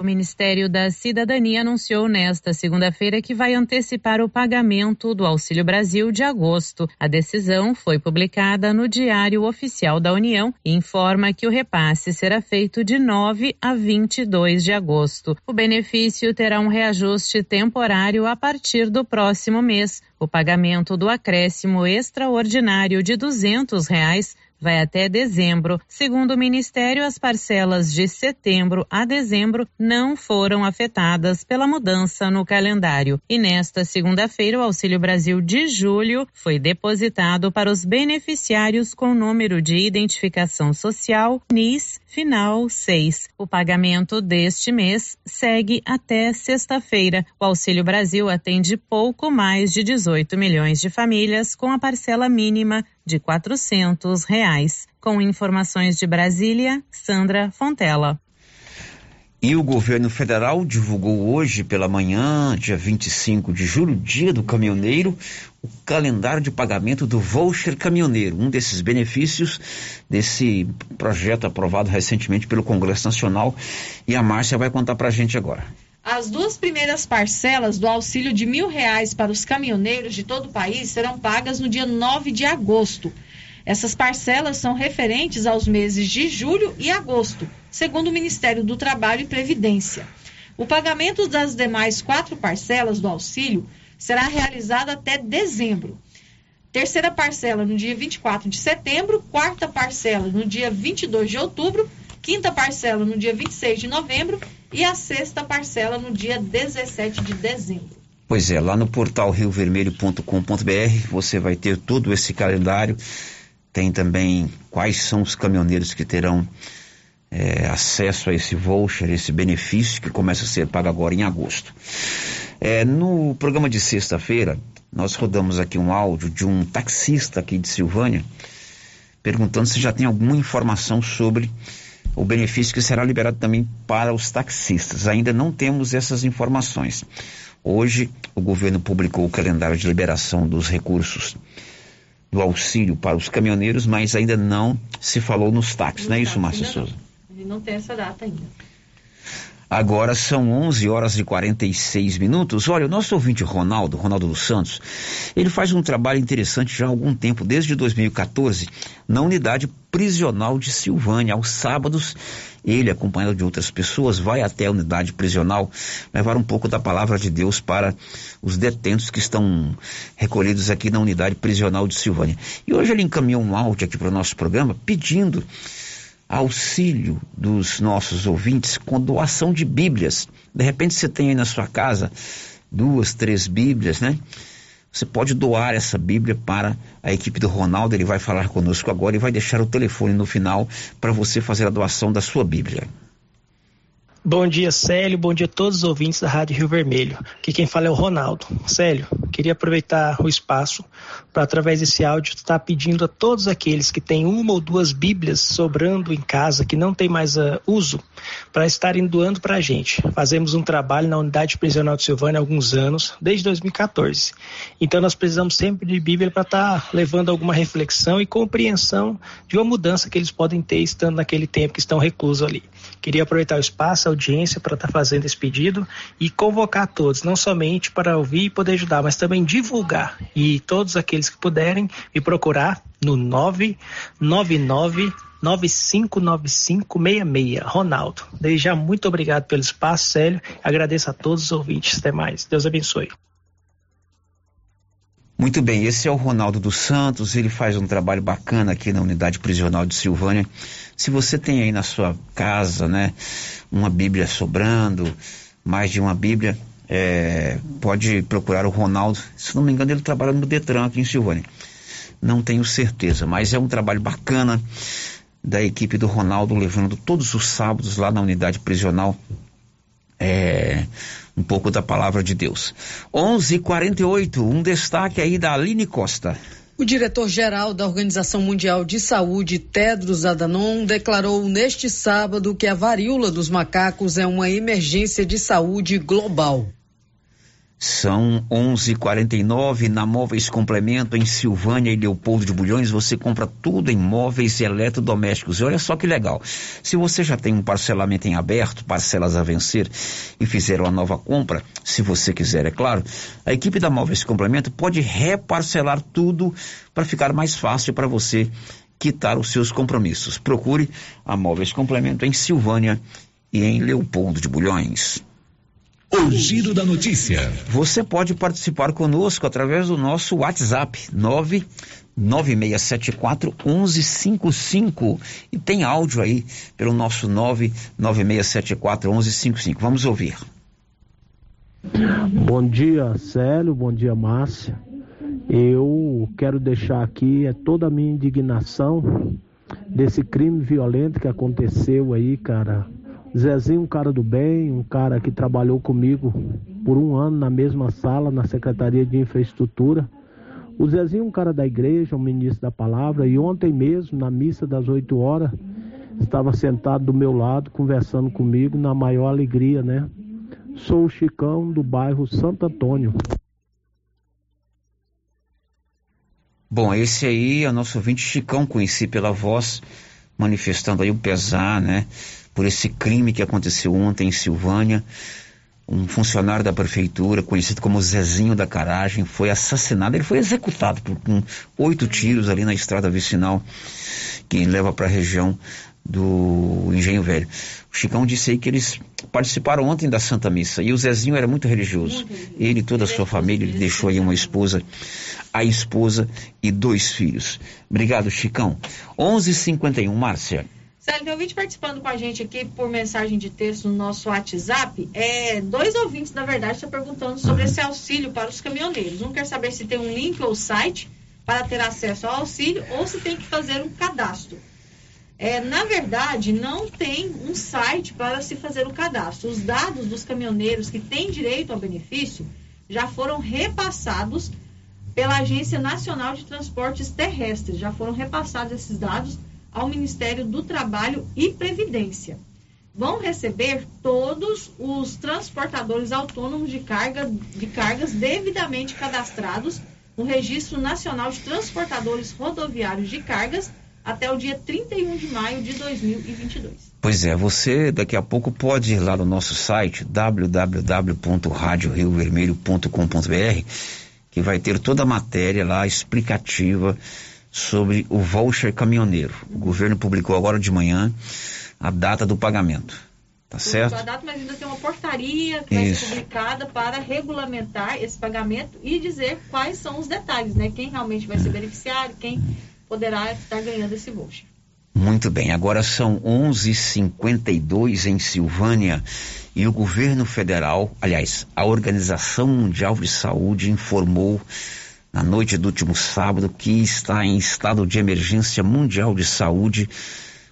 O Ministério da Cidadania anunciou nesta segunda-feira que vai antecipar o pagamento do Auxílio Brasil de agosto. A decisão foi publicada no Diário Oficial da União e informa que o repasse será feito de 9 a 22 de agosto. O benefício terá um reajuste temporário a partir do próximo mês. O pagamento do acréscimo extraordinário de 200 reais vai até dezembro. Segundo o Ministério, as parcelas de setembro a dezembro não foram afetadas pela mudança no calendário. E nesta segunda-feira, o Auxílio Brasil de julho foi depositado para os beneficiários com número de identificação social NIS final 6. O pagamento deste mês segue até sexta-feira. O Auxílio Brasil atende pouco mais de 18 milhões de famílias com a parcela mínima de quatrocentos reais. Com informações de Brasília, Sandra Fontela. E o governo federal divulgou hoje pela manhã, dia 25 de julho, dia do caminhoneiro, o calendário de pagamento do voucher caminhoneiro, um desses benefícios desse projeto aprovado recentemente pelo Congresso Nacional. E a Márcia vai contar pra gente agora. As duas primeiras parcelas do auxílio de mil reais para os caminhoneiros de todo o país serão pagas no dia 9 de agosto. Essas parcelas são referentes aos meses de julho e agosto, segundo o Ministério do Trabalho e Previdência. O pagamento das demais quatro parcelas do auxílio será realizado até dezembro. Terceira parcela no dia 24 de setembro, quarta parcela no dia 22 de outubro, quinta parcela no dia 26 de novembro e a sexta parcela no dia 17 de dezembro. Pois é, lá no portal riovermelho.com.br você vai ter todo esse calendário. Tem também quais são os caminhoneiros que terão é, acesso a esse voucher, esse benefício que começa a ser pago agora em agosto. É, no programa de sexta-feira, nós rodamos aqui um áudio de um taxista aqui de Silvânia, perguntando se já tem alguma informação sobre o benefício que será liberado também para os taxistas. Ainda não temos essas informações. Hoje, o governo publicou o calendário de liberação dos recursos do auxílio para os caminhoneiros, mas ainda não se falou nos táxis, não é isso, Márcia Souza? Ele não tem essa data ainda. Agora são 11 horas e 46 minutos. Olha, o nosso ouvinte Ronaldo, Ronaldo dos Santos, ele faz um trabalho interessante já há algum tempo, desde 2014, na unidade prisional de Silvânia. Aos sábados, ele, acompanhado de outras pessoas, vai até a unidade prisional levar um pouco da palavra de Deus para os detentos que estão recolhidos aqui na unidade prisional de Silvânia. E hoje ele encaminhou um áudio aqui para o nosso programa pedindo auxílio dos nossos ouvintes com doação de Bíblias. De repente você tem aí na sua casa duas, três Bíblias, né? Você pode doar essa Bíblia para a equipe do Ronaldo, ele vai falar conosco agora e vai deixar o telefone no final para você fazer a doação da sua Bíblia. Bom dia, Célio. Bom dia a todos os ouvintes da Rádio Rio Vermelho. Aqui quem fala é o Ronaldo. Célio, queria aproveitar o espaço para, através desse áudio, estar pedindo a todos aqueles que têm uma ou duas Bíblias sobrando em casa, que não tem mais uh, uso, para estarem doando para a gente. Fazemos um trabalho na unidade prisional de Silvânia há alguns anos, desde 2014. Então, nós precisamos sempre de Bíblia para estar levando alguma reflexão e compreensão de uma mudança que eles podem ter estando naquele tempo que estão reclusos ali. Queria aproveitar o espaço, a audiência, para estar tá fazendo esse pedido e convocar todos, não somente para ouvir e poder ajudar, mas também divulgar. E todos aqueles que puderem me procurar no 999 959566. Ronaldo. Desde já, muito obrigado pelo espaço, Célio. Agradeço a todos os ouvintes. Até mais. Deus abençoe. Muito bem, esse é o Ronaldo dos Santos, ele faz um trabalho bacana aqui na unidade prisional de Silvânia. Se você tem aí na sua casa, né, uma Bíblia sobrando, mais de uma Bíblia, é, pode procurar o Ronaldo. Se não me engano, ele trabalha no Detran aqui em Silvânia. Não tenho certeza, mas é um trabalho bacana da equipe do Ronaldo, levando todos os sábados lá na unidade prisional. É, um pouco da palavra de Deus. 11:48, um destaque aí da Aline Costa. O diretor-geral da Organização Mundial de Saúde, Tedros Adhanom, declarou neste sábado que a varíola dos macacos é uma emergência de saúde global. São 11:49 na Móveis Complemento em Silvânia e Leopoldo de Bulhões. Você compra tudo em móveis e eletrodomésticos. E olha só que legal. Se você já tem um parcelamento em aberto, parcelas a vencer e fizeram a nova compra, se você quiser, é claro, a equipe da Móveis Complemento pode reparcelar tudo para ficar mais fácil para você quitar os seus compromissos. Procure a Móveis Complemento em Silvânia e em Leopoldo de Bulhões. O Giro da Notícia. Você pode participar conosco através do nosso WhatsApp 99674 1155 e tem áudio aí pelo nosso 99674 1155. Vamos ouvir. Bom dia, Célio. Bom dia, Márcia. Eu quero deixar aqui é toda a minha indignação desse crime violento que aconteceu aí, cara, Zezinho, um cara do bem, um cara que trabalhou comigo por um ano na mesma sala, na Secretaria de Infraestrutura. O Zezinho, um cara da igreja, um ministro da palavra, e ontem mesmo, na missa das 8 horas, estava sentado do meu lado, conversando comigo, na maior alegria, né? Sou o Chicão do bairro Santo Antônio. Bom, esse aí é o nosso ouvinte Chicão, conheci pela voz, manifestando aí o pesar, né? Por esse crime que aconteceu ontem em Silvânia. Um funcionário da prefeitura, conhecido como Zezinho da Caragem, foi assassinado. Ele foi executado por com oito tiros ali na estrada vicinal que leva para a região do Engenho Velho. O Chicão disse aí que eles participaram ontem da Santa Missa e o Zezinho era muito religioso. Ele e toda a sua família, ele deixou aí uma esposa, a esposa e dois filhos. Obrigado, Chicão. 11:51, Márcia. Célio, tem ouvinte participando com a gente aqui por mensagem de texto no nosso WhatsApp. É, dois ouvintes, na verdade, estão perguntando sobre esse auxílio para os caminhoneiros. Um quer saber se tem um link ou site para ter acesso ao auxílio ou se tem que fazer um cadastro. É, na verdade, não tem um site para se fazer o cadastro. Os dados dos caminhoneiros que têm direito ao benefício já foram repassados pela Agência Nacional de Transportes Terrestres. Já foram repassados esses dados ao Ministério do Trabalho e Previdência. Vão receber todos os transportadores autônomos de, carga, de cargas devidamente cadastrados no Registro Nacional de Transportadores Rodoviários de Cargas até o dia 31 de maio de 2022. Pois é, você daqui a pouco pode ir lá no nosso site www.radioriovermelho.com.br que vai ter toda a matéria lá explicativa sobre o voucher caminhoneiro. O governo publicou agora de manhã a data do pagamento. Tá certo? A data, mas ainda tem uma portaria que vai Isso. ser publicada para regulamentar esse pagamento e dizer quais são os detalhes, né? Quem realmente vai ser beneficiário, quem poderá estar ganhando esse voucher. Muito bem, agora são 11:52 em Silvânia e o governo federal, aliás, a Organização Mundial de Saúde informou na noite do último sábado, que está em estado de emergência mundial de saúde.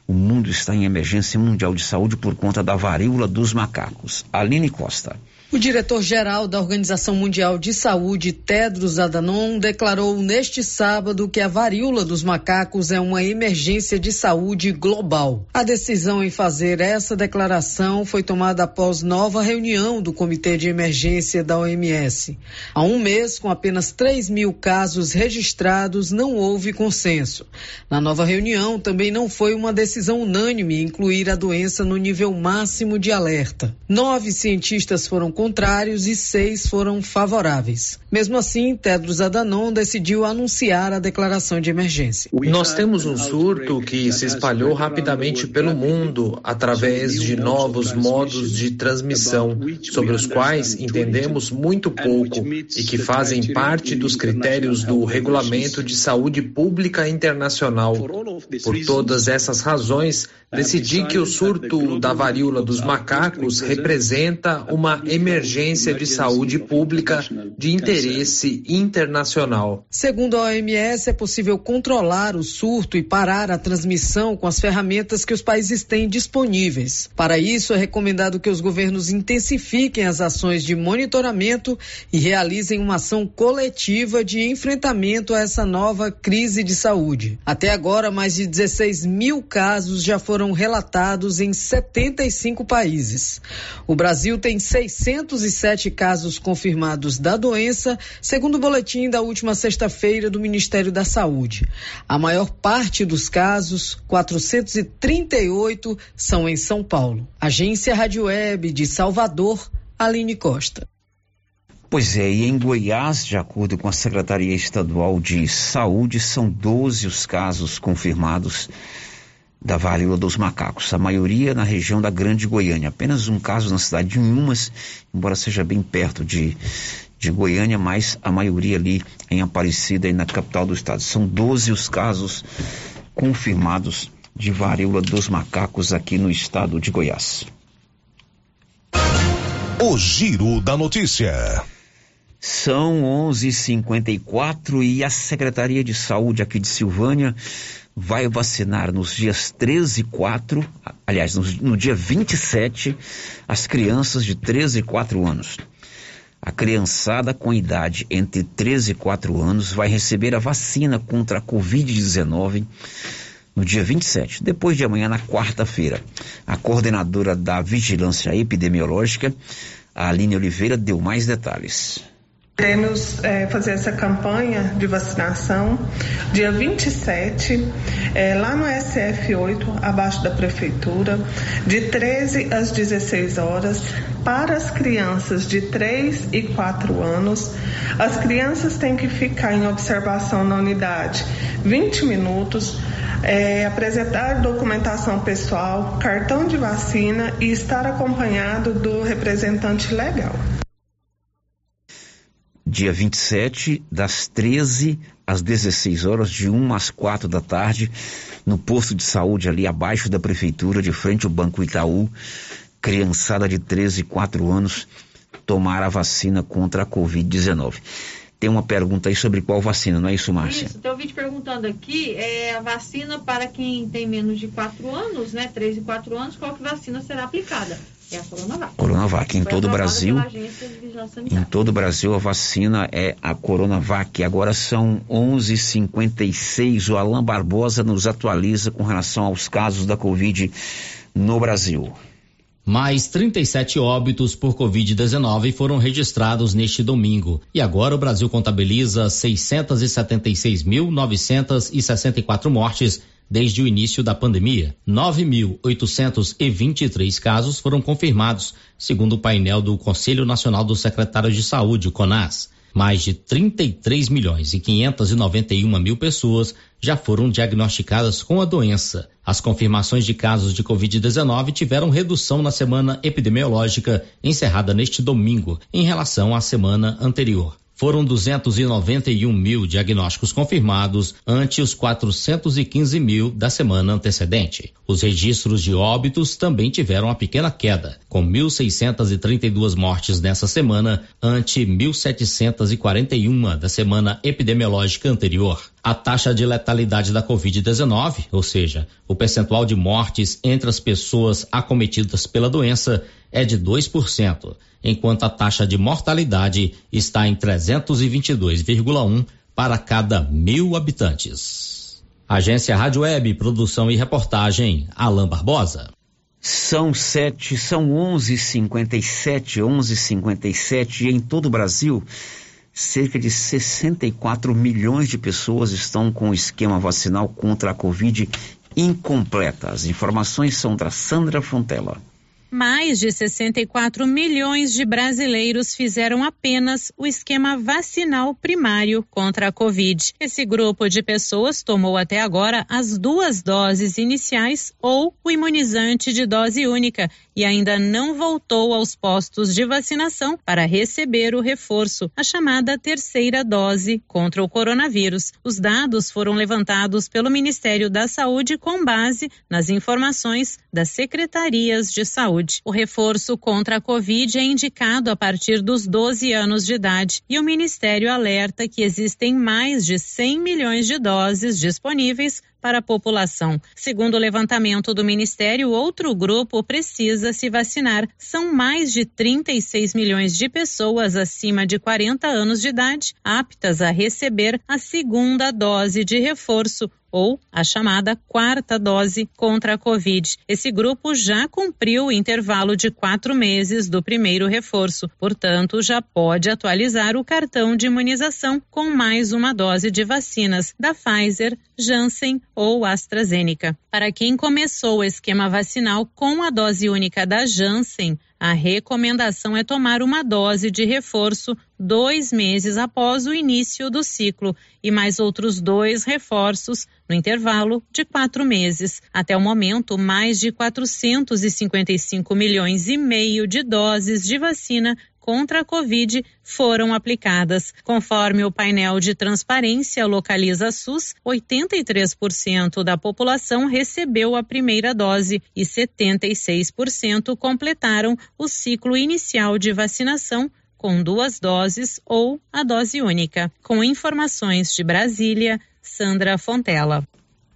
O mundo está em emergência mundial de saúde por conta da varíola dos macacos. Aline Costa. O diretor-geral da Organização Mundial de Saúde, Tedros Adhanom, declarou neste sábado que a varíola dos macacos é uma emergência de saúde global. A decisão em fazer essa declaração foi tomada após nova reunião do Comitê de Emergência da OMS. Há um mês, com apenas 3 mil casos registrados, não houve consenso. Na nova reunião, também não foi uma decisão unânime incluir a doença no nível máximo de alerta. Nove cientistas foram contrários e seis foram favoráveis. Mesmo assim, Tedros Adhanom decidiu anunciar a declaração de emergência. Nós temos um surto que se espalhou rapidamente pelo mundo através de novos modos de transmissão, sobre os quais entendemos muito pouco e que fazem parte dos critérios do Regulamento de Saúde Pública Internacional. Por todas essas razões, decidi que o surto da varíola dos macacos representa uma emergência emergência de saúde pública de interesse internacional. Segundo a OMS, é possível controlar o surto e parar a transmissão com as ferramentas que os países têm disponíveis. Para isso, é recomendado que os governos intensifiquem as ações de monitoramento e realizem uma ação coletiva de enfrentamento a essa nova crise de saúde. Até agora, mais de 16 mil casos já foram foram relatados em 75 países. O Brasil tem 607 casos confirmados da doença, segundo o boletim da última sexta-feira do Ministério da Saúde. A maior parte dos casos, 438, são em São Paulo. Agência Rádio Web de Salvador, Aline Costa. Pois é, e em Goiás, de acordo com a Secretaria Estadual de Saúde, são 12 os casos confirmados da varíola dos macacos. A maioria na região da Grande Goiânia. Apenas um caso na cidade de Umas, embora seja bem perto de, de Goiânia, mas a maioria ali em Aparecida e na capital do estado. São 12 os casos confirmados de varíola dos macacos aqui no estado de Goiás. O Giro da Notícia. São 11:54 e a Secretaria de Saúde aqui de Silvânia vai vacinar nos dias 13 e 4, aliás, no, no dia 27, as crianças de 13 e 4 anos. A criançada com idade entre 13 e 4 anos vai receber a vacina contra a Covid-19 no dia 27, depois de amanhã, na quarta-feira. A coordenadora da Vigilância Epidemiológica, Aline Oliveira, deu mais detalhes. Iremos é, fazer essa campanha de vacinação dia 27, é, lá no SF8, abaixo da prefeitura, de 13 às 16 horas, para as crianças de 3 e 4 anos. As crianças têm que ficar em observação na unidade 20 minutos. É, apresentar documentação pessoal, cartão de vacina e estar acompanhado do representante legal dia 27, das 13 às 16 horas, de 1 às 4 da tarde, no posto de saúde ali abaixo da prefeitura, de frente ao Banco Itaú, criançada de 13 e 4 anos tomar a vacina contra a Covid-19. Tem uma pergunta aí sobre qual vacina, não é isso, Márcia? Isso, tem um vídeo perguntando aqui, é a vacina para quem tem menos de 4 anos, né, 3 e 4 anos, qual que vacina será aplicada? É a Coronavac. Coronavac. Em todo o Brasil, em todo o Brasil, a vacina é a Coronavac. Agora são 11:56. O Alain Barbosa nos atualiza com relação aos casos da Covid no Brasil. Mais 37 óbitos por Covid-19 foram registrados neste domingo. E agora o Brasil contabiliza 676.964 mortes desde o início da pandemia. 9.823 casos foram confirmados, segundo o painel do Conselho Nacional dos Secretários de Saúde, CONAS. Mais de 33 milhões e 591 mil pessoas já foram diagnosticadas com a doença. As confirmações de casos de Covid-19 tiveram redução na semana epidemiológica encerrada neste domingo, em relação à semana anterior foram 291 mil diagnósticos confirmados ante os 415 mil da semana antecedente. Os registros de óbitos também tiveram uma pequena queda, com 1.632 mortes nessa semana ante 1.741 da semana epidemiológica anterior. A taxa de letalidade da Covid-19, ou seja, o percentual de mortes entre as pessoas acometidas pela doença, é de 2% enquanto a taxa de mortalidade está em 322,1 para cada mil habitantes. Agência Rádio Web, produção e reportagem, Alain Barbosa. São sete, são onze cinquenta e sete, onze cinquenta e sete, e em todo o Brasil, cerca de 64 milhões de pessoas estão com o esquema vacinal contra a Covid incompleta. As informações são da Sandra Fontela mais de 64 milhões de brasileiros fizeram apenas o esquema vacinal primário contra a Covid. Esse grupo de pessoas tomou até agora as duas doses iniciais ou o imunizante de dose única e ainda não voltou aos postos de vacinação para receber o reforço, a chamada terceira dose contra o coronavírus. Os dados foram levantados pelo Ministério da Saúde com base nas informações das secretarias de saúde saúde. O reforço contra a Covid é indicado a partir dos 12 anos de idade e o Ministério alerta que existem mais de 100 milhões de doses disponíveis para a população. Segundo o levantamento do Ministério, outro grupo precisa se vacinar. São mais de 36 milhões de pessoas acima de 40 anos de idade aptas a receber a segunda dose de reforço ou a chamada quarta dose contra a Covid. Esse grupo já cumpriu o intervalo de quatro meses do primeiro reforço, portanto, já pode atualizar o cartão de imunização com mais uma dose de vacinas da Pfizer, Janssen ou AstraZeneca. Para quem começou o esquema vacinal com a dose única da Janssen, a recomendação é tomar uma dose de reforço dois meses após o início do ciclo e mais outros dois reforços no intervalo de quatro meses. Até o momento, mais de 455 milhões e meio de doses de vacina contra a Covid foram aplicadas. Conforme o painel de transparência localiza SUS, 83% da população recebeu a primeira dose e 76% completaram o ciclo inicial de vacinação com duas doses ou a dose única. Com informações de Brasília, Sandra Fontela.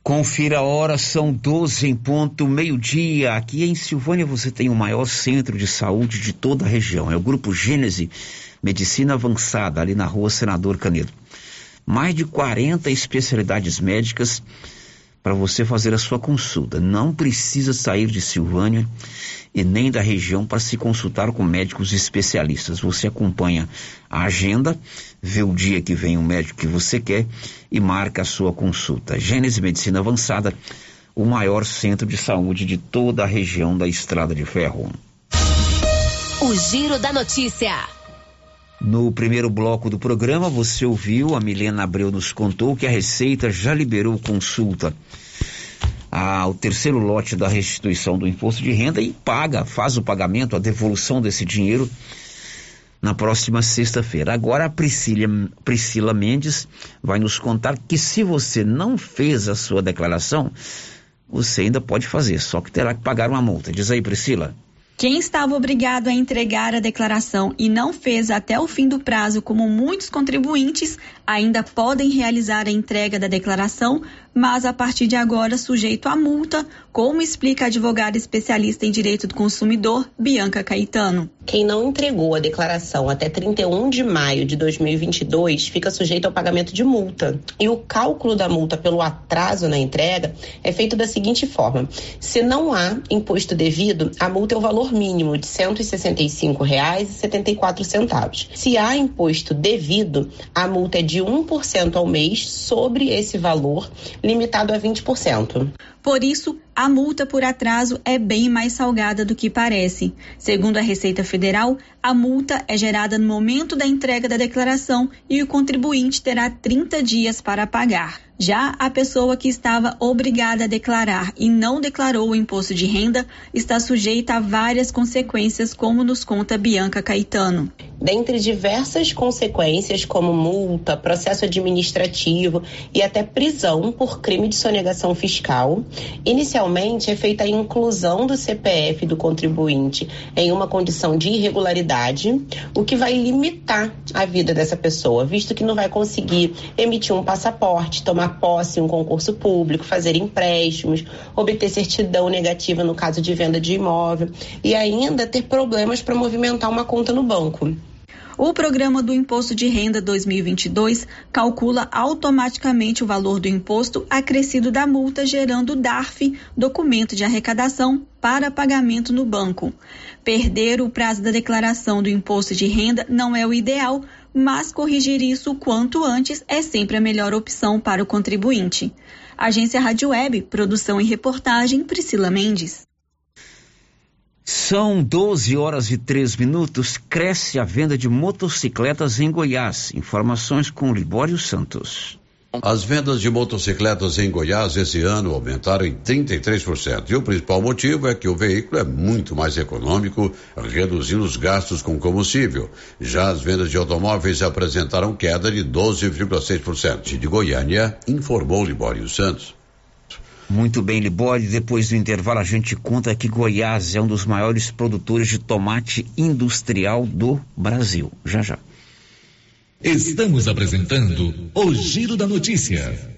Confira a hora, são 12 em ponto, meio-dia. Aqui em Silvânia você tem o maior centro de saúde de toda a região. É o Grupo Gênese Medicina Avançada, ali na rua Senador Canedo. Mais de 40 especialidades médicas para você fazer a sua consulta. Não precisa sair de Silvânia e nem da região para se consultar com médicos especialistas. Você acompanha a agenda, vê o dia que vem o médico que você quer e marca a sua consulta. Gênese Medicina Avançada, o maior centro de saúde de toda a região da Estrada de Ferro. O Giro da Notícia. No primeiro bloco do programa, você ouviu, a Milena Abreu nos contou que a Receita já liberou consulta ao terceiro lote da restituição do imposto de renda e paga, faz o pagamento, a devolução desse dinheiro na próxima sexta-feira. Agora a Priscila, Priscila Mendes vai nos contar que se você não fez a sua declaração, você ainda pode fazer, só que terá que pagar uma multa. Diz aí, Priscila. Quem estava obrigado a entregar a declaração e não fez até o fim do prazo, como muitos contribuintes, ainda podem realizar a entrega da declaração, mas a partir de agora sujeito a multa, como explica a advogada especialista em direito do consumidor, Bianca Caetano. Quem não entregou a declaração até 31 de maio de 2022 fica sujeito ao pagamento de multa. E o cálculo da multa pelo atraso na entrega é feito da seguinte forma: se não há imposto devido, a multa é o valor mínimo de R$ 165,74. Se há imposto devido, a multa é de 1% ao mês sobre esse valor, limitado a 20%. Por isso, a multa por atraso é bem mais salgada do que parece. Segundo a Receita Federal, a multa é gerada no momento da entrega da declaração e o contribuinte terá 30 dias para pagar. Já a pessoa que estava obrigada a declarar e não declarou o imposto de renda está sujeita a várias consequências, como nos conta Bianca Caetano. Dentre diversas consequências, como multa, processo administrativo e até prisão por crime de sonegação fiscal, inicialmente é feita a inclusão do CPF do contribuinte em uma condição de irregularidade, o que vai limitar a vida dessa pessoa, visto que não vai conseguir emitir um passaporte, tomar posse em um concurso público, fazer empréstimos, obter certidão negativa no caso de venda de imóvel e ainda ter problemas para movimentar uma conta no banco. O programa do Imposto de Renda 2022 calcula automaticamente o valor do imposto acrescido da multa, gerando DARF, documento de arrecadação, para pagamento no banco. Perder o prazo da declaração do imposto de renda não é o ideal, mas corrigir isso o quanto antes é sempre a melhor opção para o contribuinte. Agência Rádio Web, produção e reportagem Priscila Mendes. São 12 horas e 3 minutos. Cresce a venda de motocicletas em Goiás. Informações com Libório Santos. As vendas de motocicletas em Goiás esse ano aumentaram em 33%. E o principal motivo é que o veículo é muito mais econômico, reduzindo os gastos com combustível. Já as vendas de automóveis apresentaram queda de 12,6%. De Goiânia, informou Libório Santos. Muito bem, Libório. Depois do intervalo, a gente conta que Goiás é um dos maiores produtores de tomate industrial do Brasil. Já já. Estamos apresentando o Giro da Notícia.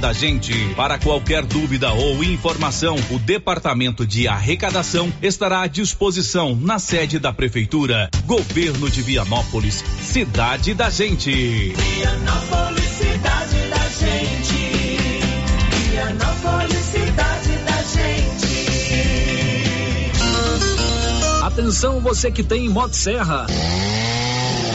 da gente. Para qualquer dúvida ou informação, o Departamento de Arrecadação estará à disposição na sede da Prefeitura. Governo de Vianópolis, cidade da gente. Vianópolis, cidade da gente. Vianópolis, cidade da gente. Atenção você que tem Motosserra.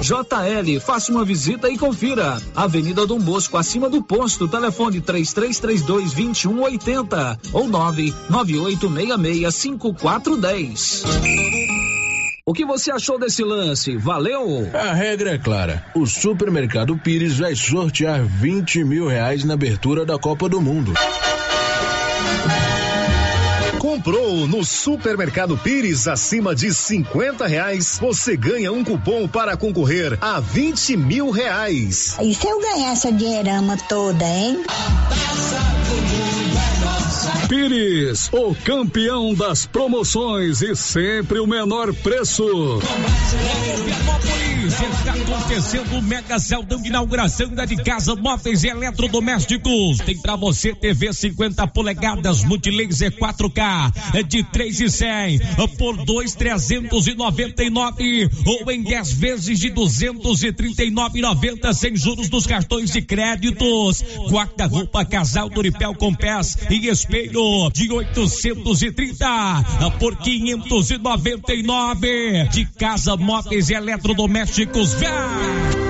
JL, faça uma visita e confira. Avenida Dom Bosco, acima do posto, telefone 3332 2180 ou 99866 5410. O que você achou desse lance? Valeu? A regra é clara. O Supermercado Pires vai sortear 20 mil reais na abertura da Copa do Mundo. Comprou no Supermercado Pires acima de 50 reais, você ganha um cupom para concorrer a 20 mil reais. E se eu ganhar essa dinheirama toda, hein? Pires, o campeão das promoções e sempre o menor preço. Está acontecendo o Mega Celdão de inauguração da de casa móveis e eletrodomésticos. Tem pra você TV 50 polegadas multilaser 4K é de 3 e 100 por 2,399 ou em 10 vezes de 239,90 sem juros dos cartões de créditos. Quarta roupa casal Doripel com pés e de 830 por 599 de casa móveis e eletrodomésticos. Vem!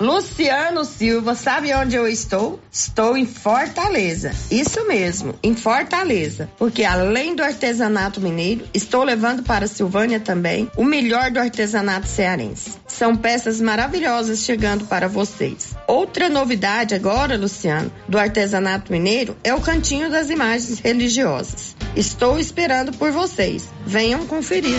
Luciano Silva, sabe onde eu estou? Estou em Fortaleza. Isso mesmo, em Fortaleza. Porque além do artesanato mineiro, estou levando para Silvânia também o melhor do artesanato cearense. São peças maravilhosas chegando para vocês. Outra novidade agora, Luciano, do artesanato mineiro é o cantinho das imagens religiosas. Estou esperando por vocês. Venham conferir.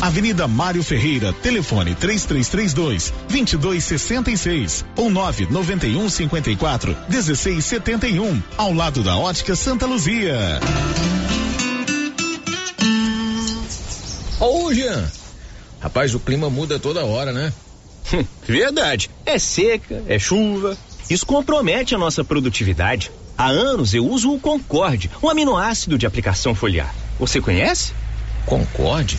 Avenida Mário Ferreira, telefone 3332 2266 ou 991 54 1671, ao lado da Ótica Santa Luzia. Ô, Jean, rapaz, o clima muda toda hora, né? Verdade. É seca, é chuva. Isso compromete a nossa produtividade. Há anos eu uso o Concorde, um aminoácido de aplicação foliar. Você conhece? Concorde?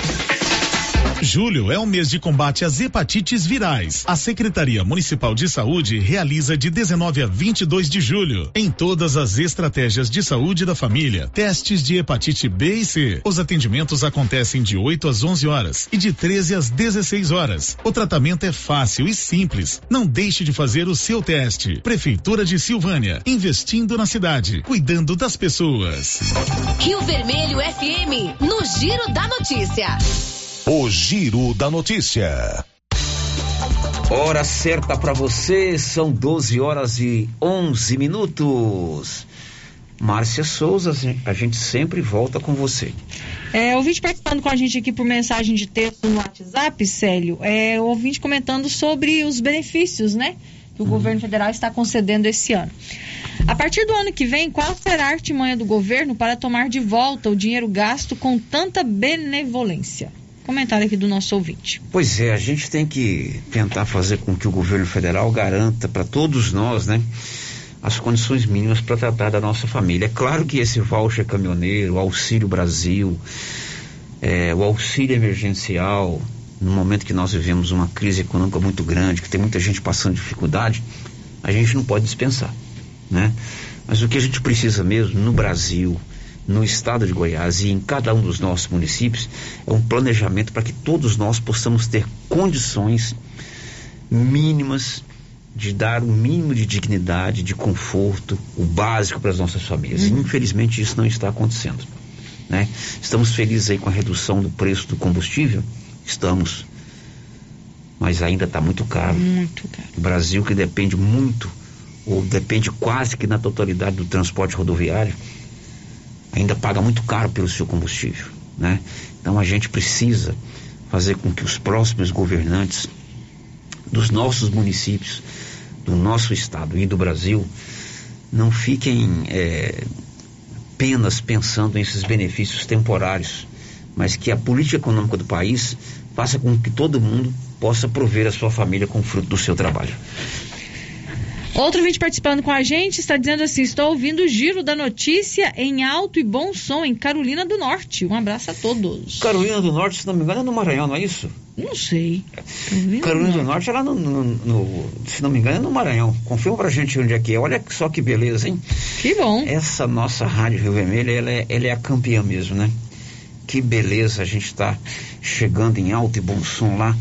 Julho é o mês de combate às hepatites virais. A Secretaria Municipal de Saúde realiza de 19 a 22 de julho, em todas as estratégias de saúde da família, testes de hepatite B e C. Os atendimentos acontecem de 8 às 11 horas e de 13 às 16 horas. O tratamento é fácil e simples. Não deixe de fazer o seu teste. Prefeitura de Silvânia, investindo na cidade, cuidando das pessoas. Rio Vermelho FM, no Giro da Notícia. O Giro da Notícia. Hora certa para você, são 12 horas e 11 minutos. Márcia Souza, a gente sempre volta com você. É, ouvinte participando com a gente aqui por mensagem de texto no WhatsApp, Célio, é, ouvinte comentando sobre os benefícios, né? Que o uhum. governo federal está concedendo esse ano. A partir do ano que vem, qual será a artimanha do governo para tomar de volta o dinheiro gasto com tanta benevolência? Comentário aqui do nosso ouvinte. Pois é, a gente tem que tentar fazer com que o governo federal garanta para todos nós, né? As condições mínimas para tratar da nossa família. É claro que esse voucher caminhoneiro, o Auxílio Brasil, é, o auxílio emergencial, no momento que nós vivemos uma crise econômica muito grande, que tem muita gente passando dificuldade, a gente não pode dispensar, né? Mas o que a gente precisa mesmo no Brasil, no estado de Goiás e em cada um dos nossos municípios é um planejamento para que todos nós possamos ter condições mínimas de dar o um mínimo de dignidade, de conforto, o básico para as nossas famílias. Uhum. Infelizmente isso não está acontecendo. Né? Estamos felizes aí com a redução do preço do combustível? Estamos. Mas ainda está muito caro. Muito caro. O Brasil que depende muito, ou depende quase que na totalidade do transporte rodoviário, ainda paga muito caro pelo seu combustível, né? Então a gente precisa fazer com que os próximos governantes dos nossos municípios, do nosso estado e do Brasil não fiquem é, apenas pensando nesses benefícios temporários, mas que a política econômica do país faça com que todo mundo possa prover a sua família com o fruto do seu trabalho. Outro vídeo participando com a gente está dizendo assim: estou ouvindo o giro da notícia em alto e bom som em Carolina do Norte. Um abraço a todos. Carolina do Norte, se não me engano, é no Maranhão, não é isso? Não sei. Carolina, Carolina do Norte é lá no, no, no, se não me engano, é no Maranhão. Confirma pra gente onde é que é. Olha só que beleza, hein? Que bom. Essa nossa Rádio Rio Vermelho, ela é, ela é a campeã mesmo, né? Que beleza, a gente está chegando em alto e bom som lá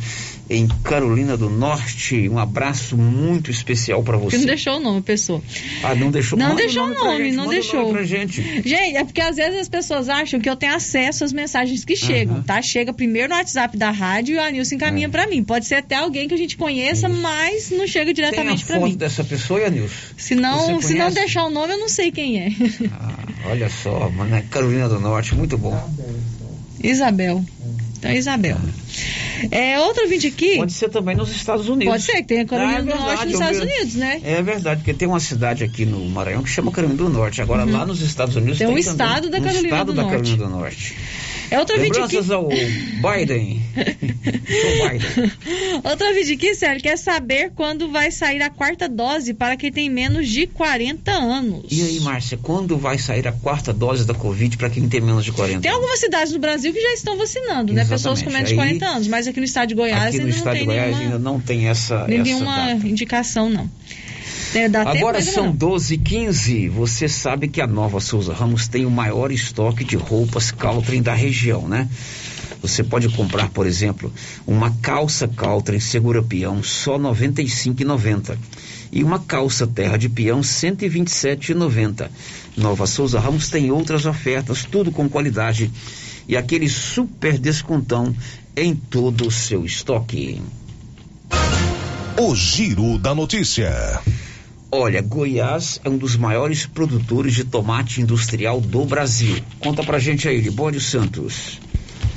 em Carolina do Norte. Um abraço muito especial para você. Não deixou o nome, pessoa. Ah, não deixou Não Manda deixou o nome, gente, não deixou. Nome gente. Gente, é porque às vezes as pessoas acham que eu tenho acesso às mensagens que chegam, tá? Chega primeiro no WhatsApp da rádio e o Anilson encaminha É. para mim. Pode ser até alguém que a gente conheça, mas não chega diretamente Tem a para foto mim. dessa pessoa, Anilson? Se não, se não deixar o nome, eu não sei quem é. Olha só, mano, é Carolina do Norte, muito bom. Isabel. Então, Isabel. É, outro vídeo aqui. Pode ser também nos Estados Unidos. Pode ser, que tem a Carolina Ah, é do Norte nos Estados Unidos, né? É verdade, porque tem uma cidade aqui no Maranhão que chama Carolina do Norte. Agora Uhum. lá nos Estados Unidos Tem um também estado da um Carolina estado do da Norte. Carolina do Norte. É aqui. Lembranças ao Biden. Outro vídeo aqui, Sérgio, quer saber quando vai sair a quarta dose para quem tem menos de 40 anos. E aí, Márcia, quando vai sair a quarta dose da Covid para quem tem menos de 40 Tem algumas cidades no Brasil que já estão vacinando, né? Pessoas com menos de Exatamente. 40 anos, mas aqui no estado de Goiás Aqui no ainda não estado de tem Goiás nenhuma, ainda não tem essa, nenhuma essa indicação, não. É, Agora são não. 12 h 15 Você sabe que a Nova Souza Ramos tem o maior estoque de roupas Caltrim da região, né? Você pode comprar, por exemplo, uma calça Caltrim segura peão só R$ 95,90 e uma calça terra de peão R$ 127,90. Nova Souza Ramos tem outras ofertas, tudo com qualidade e aquele super descontão em todo o seu estoque. O Giro da Notícia. Olha, Goiás é um dos maiores produtores de tomate industrial do Brasil. Conta pra gente aí, Libório Santos.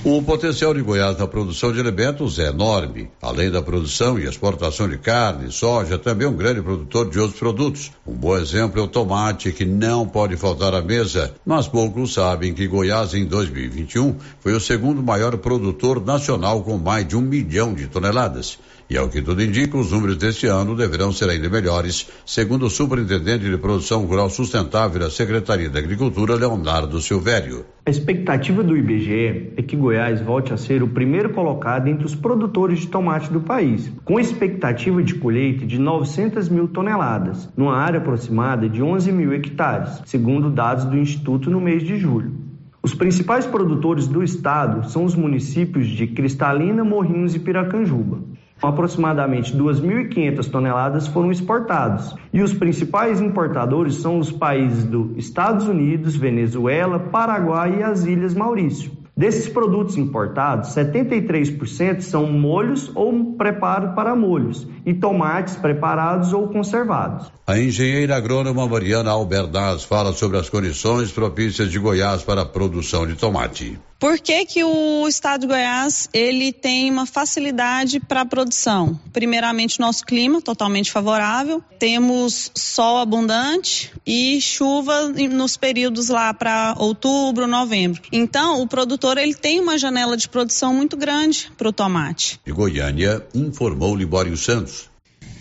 O potencial de Goiás na produção de alimentos é enorme. Além da produção e exportação de carne, soja, também é um grande produtor de outros produtos. Um bom exemplo é o tomate, que não pode faltar à mesa. Mas poucos sabem que Goiás, em 2021, foi o segundo maior produtor nacional com mais de um milhão de toneladas. E ao que tudo indica, os números deste ano deverão ser ainda melhores, segundo o superintendente de produção rural sustentável da Secretaria da Agricultura, Leonardo Silvério. A expectativa do IBGE é que Goiás volte a ser o primeiro colocado entre os produtores de tomate do país, com expectativa de colheita de 900 mil toneladas, numa área aproximada de 11 mil hectares, segundo dados do Instituto no mês de julho. Os principais produtores do estado são os municípios de Cristalina, Morrinhos e Piracanjuba. Aproximadamente 2.500 toneladas foram exportados e os principais importadores são os países dos Estados Unidos, Venezuela, Paraguai e as Ilhas Maurício. Desses produtos importados, 73% são molhos ou preparo para molhos e tomates preparados ou conservados. A engenheira agrônoma Mariana Albernaz fala sobre as condições propícias de Goiás para a produção de tomate. Por que, que o estado de Goiás ele tem uma facilidade para a produção? Primeiramente, nosso clima totalmente favorável, temos sol abundante e chuva nos períodos lá para outubro, novembro. Então, o produtor ele tem uma janela de produção muito grande para o tomate. De Goiânia, informou Libório Santos.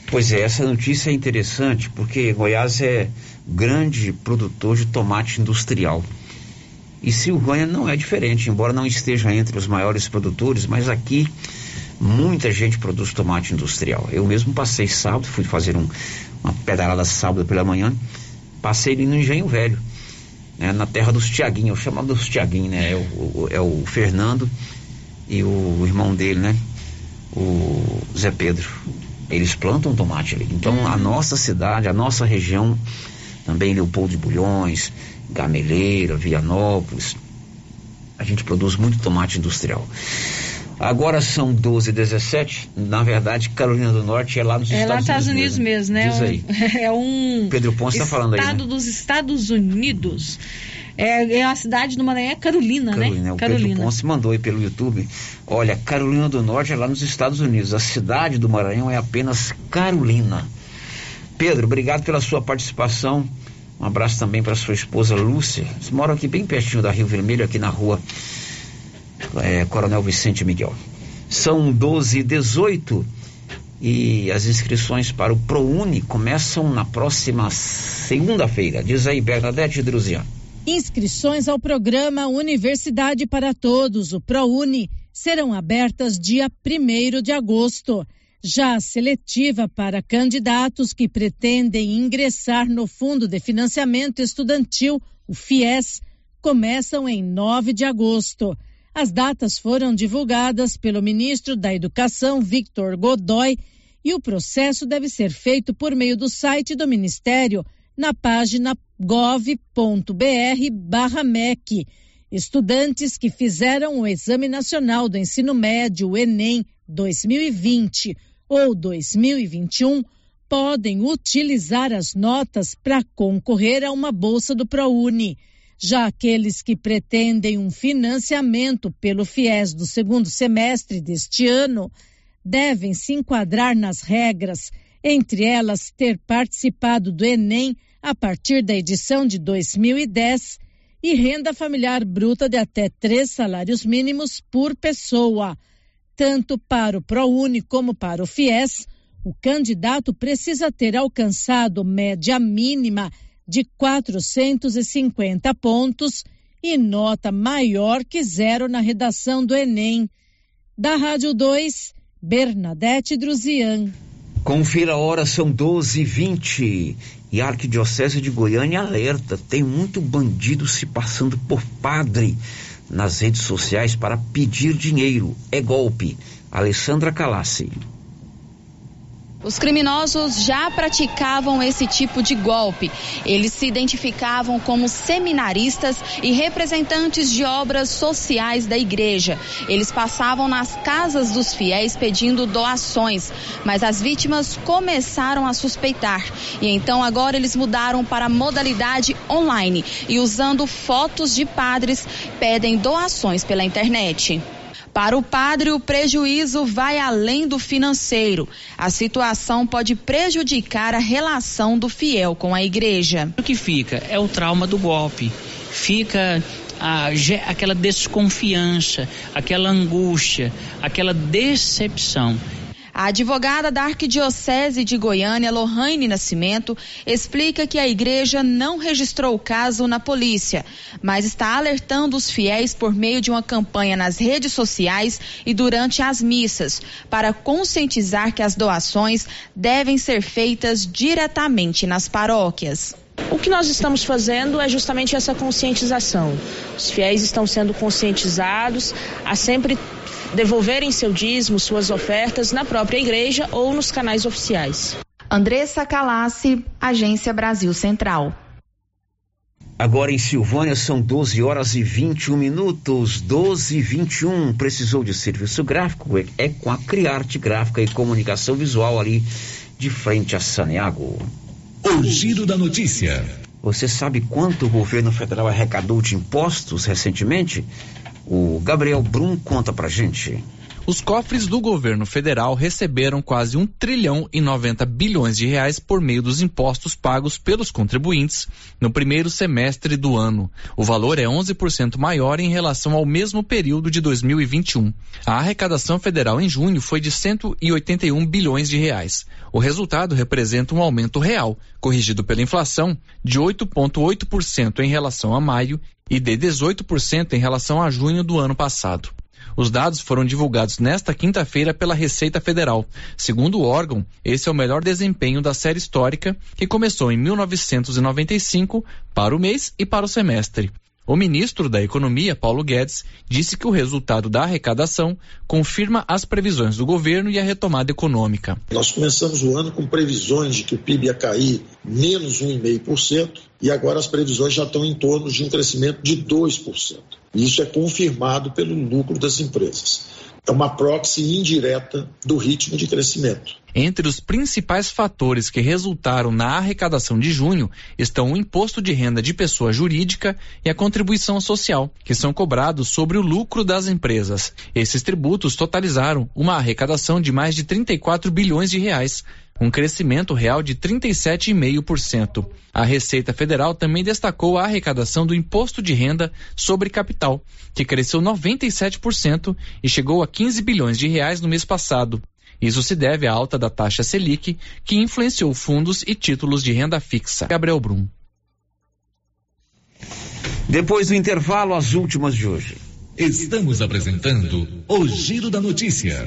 Pois é, essa notícia é interessante porque Goiás é grande produtor de tomate industrial. E Silvânia não é diferente, embora não esteja entre os maiores produtores, mas aqui muita gente produz tomate industrial. Eu mesmo passei sábado, fui fazer um- uma pedalada sábado pela manhã, passei ali no Engenho Velho, né, na terra dos Tiaguinhos, eu chamo dos Tiaguinhos, né? É o, o- é o Fernando e o irmão dele, né? O Zé Pedro. Eles plantam tomate ali. Então a nossa cidade, a nossa região, também Leopoldo de Bulhões, Gameleira, Vianópolis, a gente produz muito tomate industrial. Agora são 12 e 17 na verdade Carolina do Norte é lá nos É lá nos Estados, Estados Unidos mesmo, né? Diz aí. É um Pedro Ponce tá falando aí, né? estado dos Estados Unidos. É, é a cidade do Maranhão, é Carolina, Carolina, né? o Pedro Ponce mandou aí pelo YouTube. Olha, Carolina do Norte é lá nos Estados Unidos. A cidade do Maranhão é apenas Carolina. Pedro, obrigado pela sua participação. Um abraço também para sua esposa Lúcia. Eles moram aqui bem pertinho da Rio Vermelho, aqui na rua é, Coronel Vicente Miguel. São 12 e 18 E as inscrições para o ProUni começam na próxima segunda-feira. Diz aí, Bernadette Druzian. Inscrições ao programa Universidade para Todos, o ProUni, serão abertas dia 1 de agosto. Já a seletiva para candidatos que pretendem ingressar no Fundo de Financiamento Estudantil, o FIES, começam em 9 de agosto. As datas foram divulgadas pelo ministro da Educação, Victor Godoy, e o processo deve ser feito por meio do site do Ministério, na página gov.br/mec. Estudantes que fizeram o Exame Nacional do Ensino Médio, o Enem 2020 ou 2021, podem utilizar as notas para concorrer a uma bolsa do ProUni. Já aqueles que pretendem um financiamento pelo FIES do segundo semestre deste ano devem se enquadrar nas regras, entre elas ter participado do Enem a partir da edição de 2010 e renda familiar bruta de até três salários mínimos por pessoa. Tanto para o ProUni como para o FIES, o candidato precisa ter alcançado média mínima de 450 pontos e nota maior que zero na redação do Enem. Da Rádio 2, Bernadette Druzian. Confira a hora, são 12 e 20 e a Arquidiocese de Goiânia alerta: tem muito bandido se passando por padre nas redes sociais para pedir dinheiro. É golpe. Alessandra Calassi. Os criminosos já praticavam esse tipo de golpe. Eles se identificavam como seminaristas e representantes de obras sociais da igreja. Eles passavam nas casas dos fiéis pedindo doações, mas as vítimas começaram a suspeitar. E então agora eles mudaram para a modalidade online e usando fotos de padres pedem doações pela internet. Para o padre, o prejuízo vai além do financeiro. A situação pode prejudicar a relação do fiel com a igreja. O que fica é o trauma do golpe. Fica a, aquela desconfiança, aquela angústia, aquela decepção. A advogada da Arquidiocese de Goiânia, Lohane Nascimento, explica que a igreja não registrou o caso na polícia, mas está alertando os fiéis por meio de uma campanha nas redes sociais e durante as missas, para conscientizar que as doações devem ser feitas diretamente nas paróquias. O que nós estamos fazendo é justamente essa conscientização. Os fiéis estão sendo conscientizados a sempre devolverem seu dízimo, suas ofertas na própria igreja ou nos canais oficiais. Andressa Calassi, Agência Brasil Central. Agora em Silvânia são 12 horas e 21 minutos, 12 e 21. Precisou de serviço gráfico? É, com a Criarte Gráfica e Comunicação Visual ali de frente a Saneago. O giro da notícia. Você sabe quanto o governo federal arrecadou de impostos recentemente? O Gabriel Brum conta pra gente. Os cofres do governo federal receberam quase 1 trilhão e 90 bilhões de reais por meio dos impostos pagos pelos contribuintes no primeiro semestre do ano. O valor é 11% maior em relação ao mesmo período de 2021. A arrecadação federal em junho foi de 181 bilhões de reais. O resultado representa um aumento real, corrigido pela inflação, de 8,8% em relação a maio e de 18% em relação a junho do ano passado. Os dados foram divulgados nesta quinta-feira pela Receita Federal. Segundo o órgão, esse é o melhor desempenho da série histórica, que começou em 1995 para o mês e para o semestre. O ministro da Economia, Paulo Guedes, disse que o resultado da arrecadação confirma as previsões do governo e a retomada econômica. Nós começamos o ano com previsões de que o PIB ia cair menos 1,5% e agora as previsões já estão em torno de um crescimento de 2%. E isso é confirmado pelo lucro das empresas é uma proxy indireta do ritmo de crescimento. Entre os principais fatores que resultaram na arrecadação de junho estão o imposto de renda de pessoa jurídica e a contribuição social, que são cobrados sobre o lucro das empresas. Esses tributos totalizaram uma arrecadação de mais de 34 bilhões de reais, um crescimento real de 37,5%. A Receita Federal também destacou a arrecadação do imposto de renda sobre capital, que cresceu 97% e chegou a 15 bilhões de reais no mês passado. Isso se deve à alta da taxa Selic, que influenciou fundos e títulos de renda fixa. Gabriel Brum. Depois do intervalo, as últimas de hoje. Estamos apresentando o Giro da Notícia.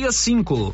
cinco.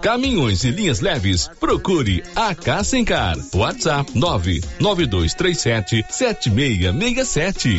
caminhões e linhas leves, procure a Cassencar. WhatsApp 99237 7667.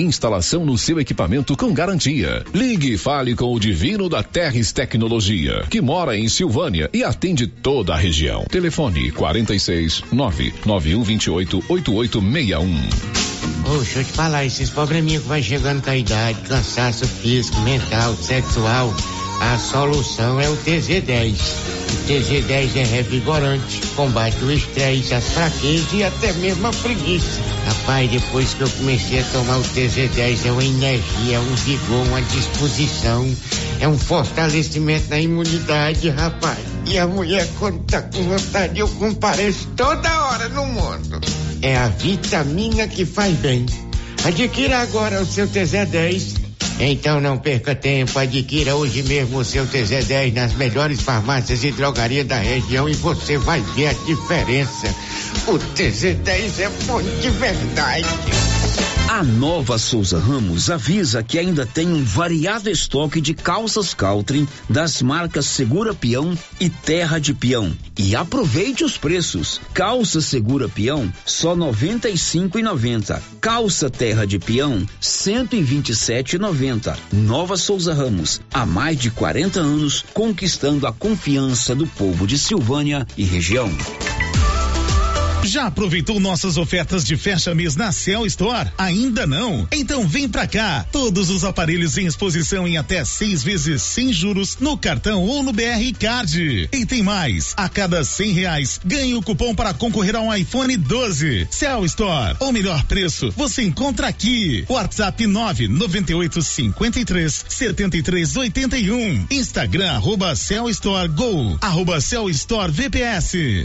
Instalação no seu equipamento com garantia. Ligue e fale com o Divino da Terres Tecnologia, que mora em Silvânia e atende toda a região. Telefone 46 99128 8861. Ô, deixa eu te falar, esses probleminha que vai chegando com a idade, cansaço físico, mental, sexual, a solução é o TZ10. O TZ10 é revigorante, combate o estresse, as fraquezas e até mesmo a preguiça. Rapaz, depois que eu comecei a tomar o TZ10, é uma energia, é um vigor, uma disposição, é um fortalecimento na imunidade, rapaz. E a mulher, quando tá com vontade, eu compareço toda hora no mundo. É a vitamina que faz bem. Adquira agora o seu TZ10 então não perca tempo, adquira hoje mesmo o seu TZ10 nas melhores farmácias e drogarias da região e você vai ver a diferença. O TZ10 é bom de verdade. A nova Souza Ramos avisa que ainda tem um variado estoque de calças Caltrim das marcas Segura Peão e Terra de Peão. E aproveite os preços. Calça Segura Peão só R$ 95,90. Calça Terra de Peão 127,90. Nova Souza Ramos, há mais de 40 anos conquistando a confiança do povo de Silvânia e região. Já aproveitou nossas ofertas de fecha mês na Cell Store? Ainda não? Então vem pra cá. Todos os aparelhos em exposição em até seis vezes sem juros no cartão ou no BR Card. E tem mais. A cada cem reais ganhe o cupom para concorrer a um iPhone 12. Cell Store. O melhor preço você encontra aqui. WhatsApp 998 53 73 81. Instagram arroba Cell Store Go. Arroba Cell Store VPS.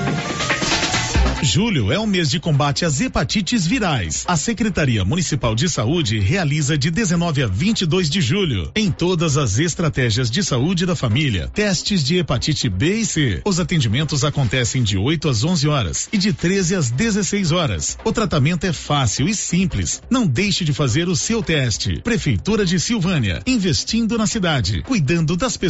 Julho é o mês de combate às hepatites virais. A Secretaria Municipal de Saúde realiza de 19 a 22 de julho, em todas as estratégias de saúde da família, testes de hepatite B e C. Os atendimentos acontecem de 8 às 11 horas e de 13 às 16 horas. O tratamento é fácil e simples. Não deixe de fazer o seu teste. Prefeitura de Silvânia, investindo na cidade, cuidando das pessoas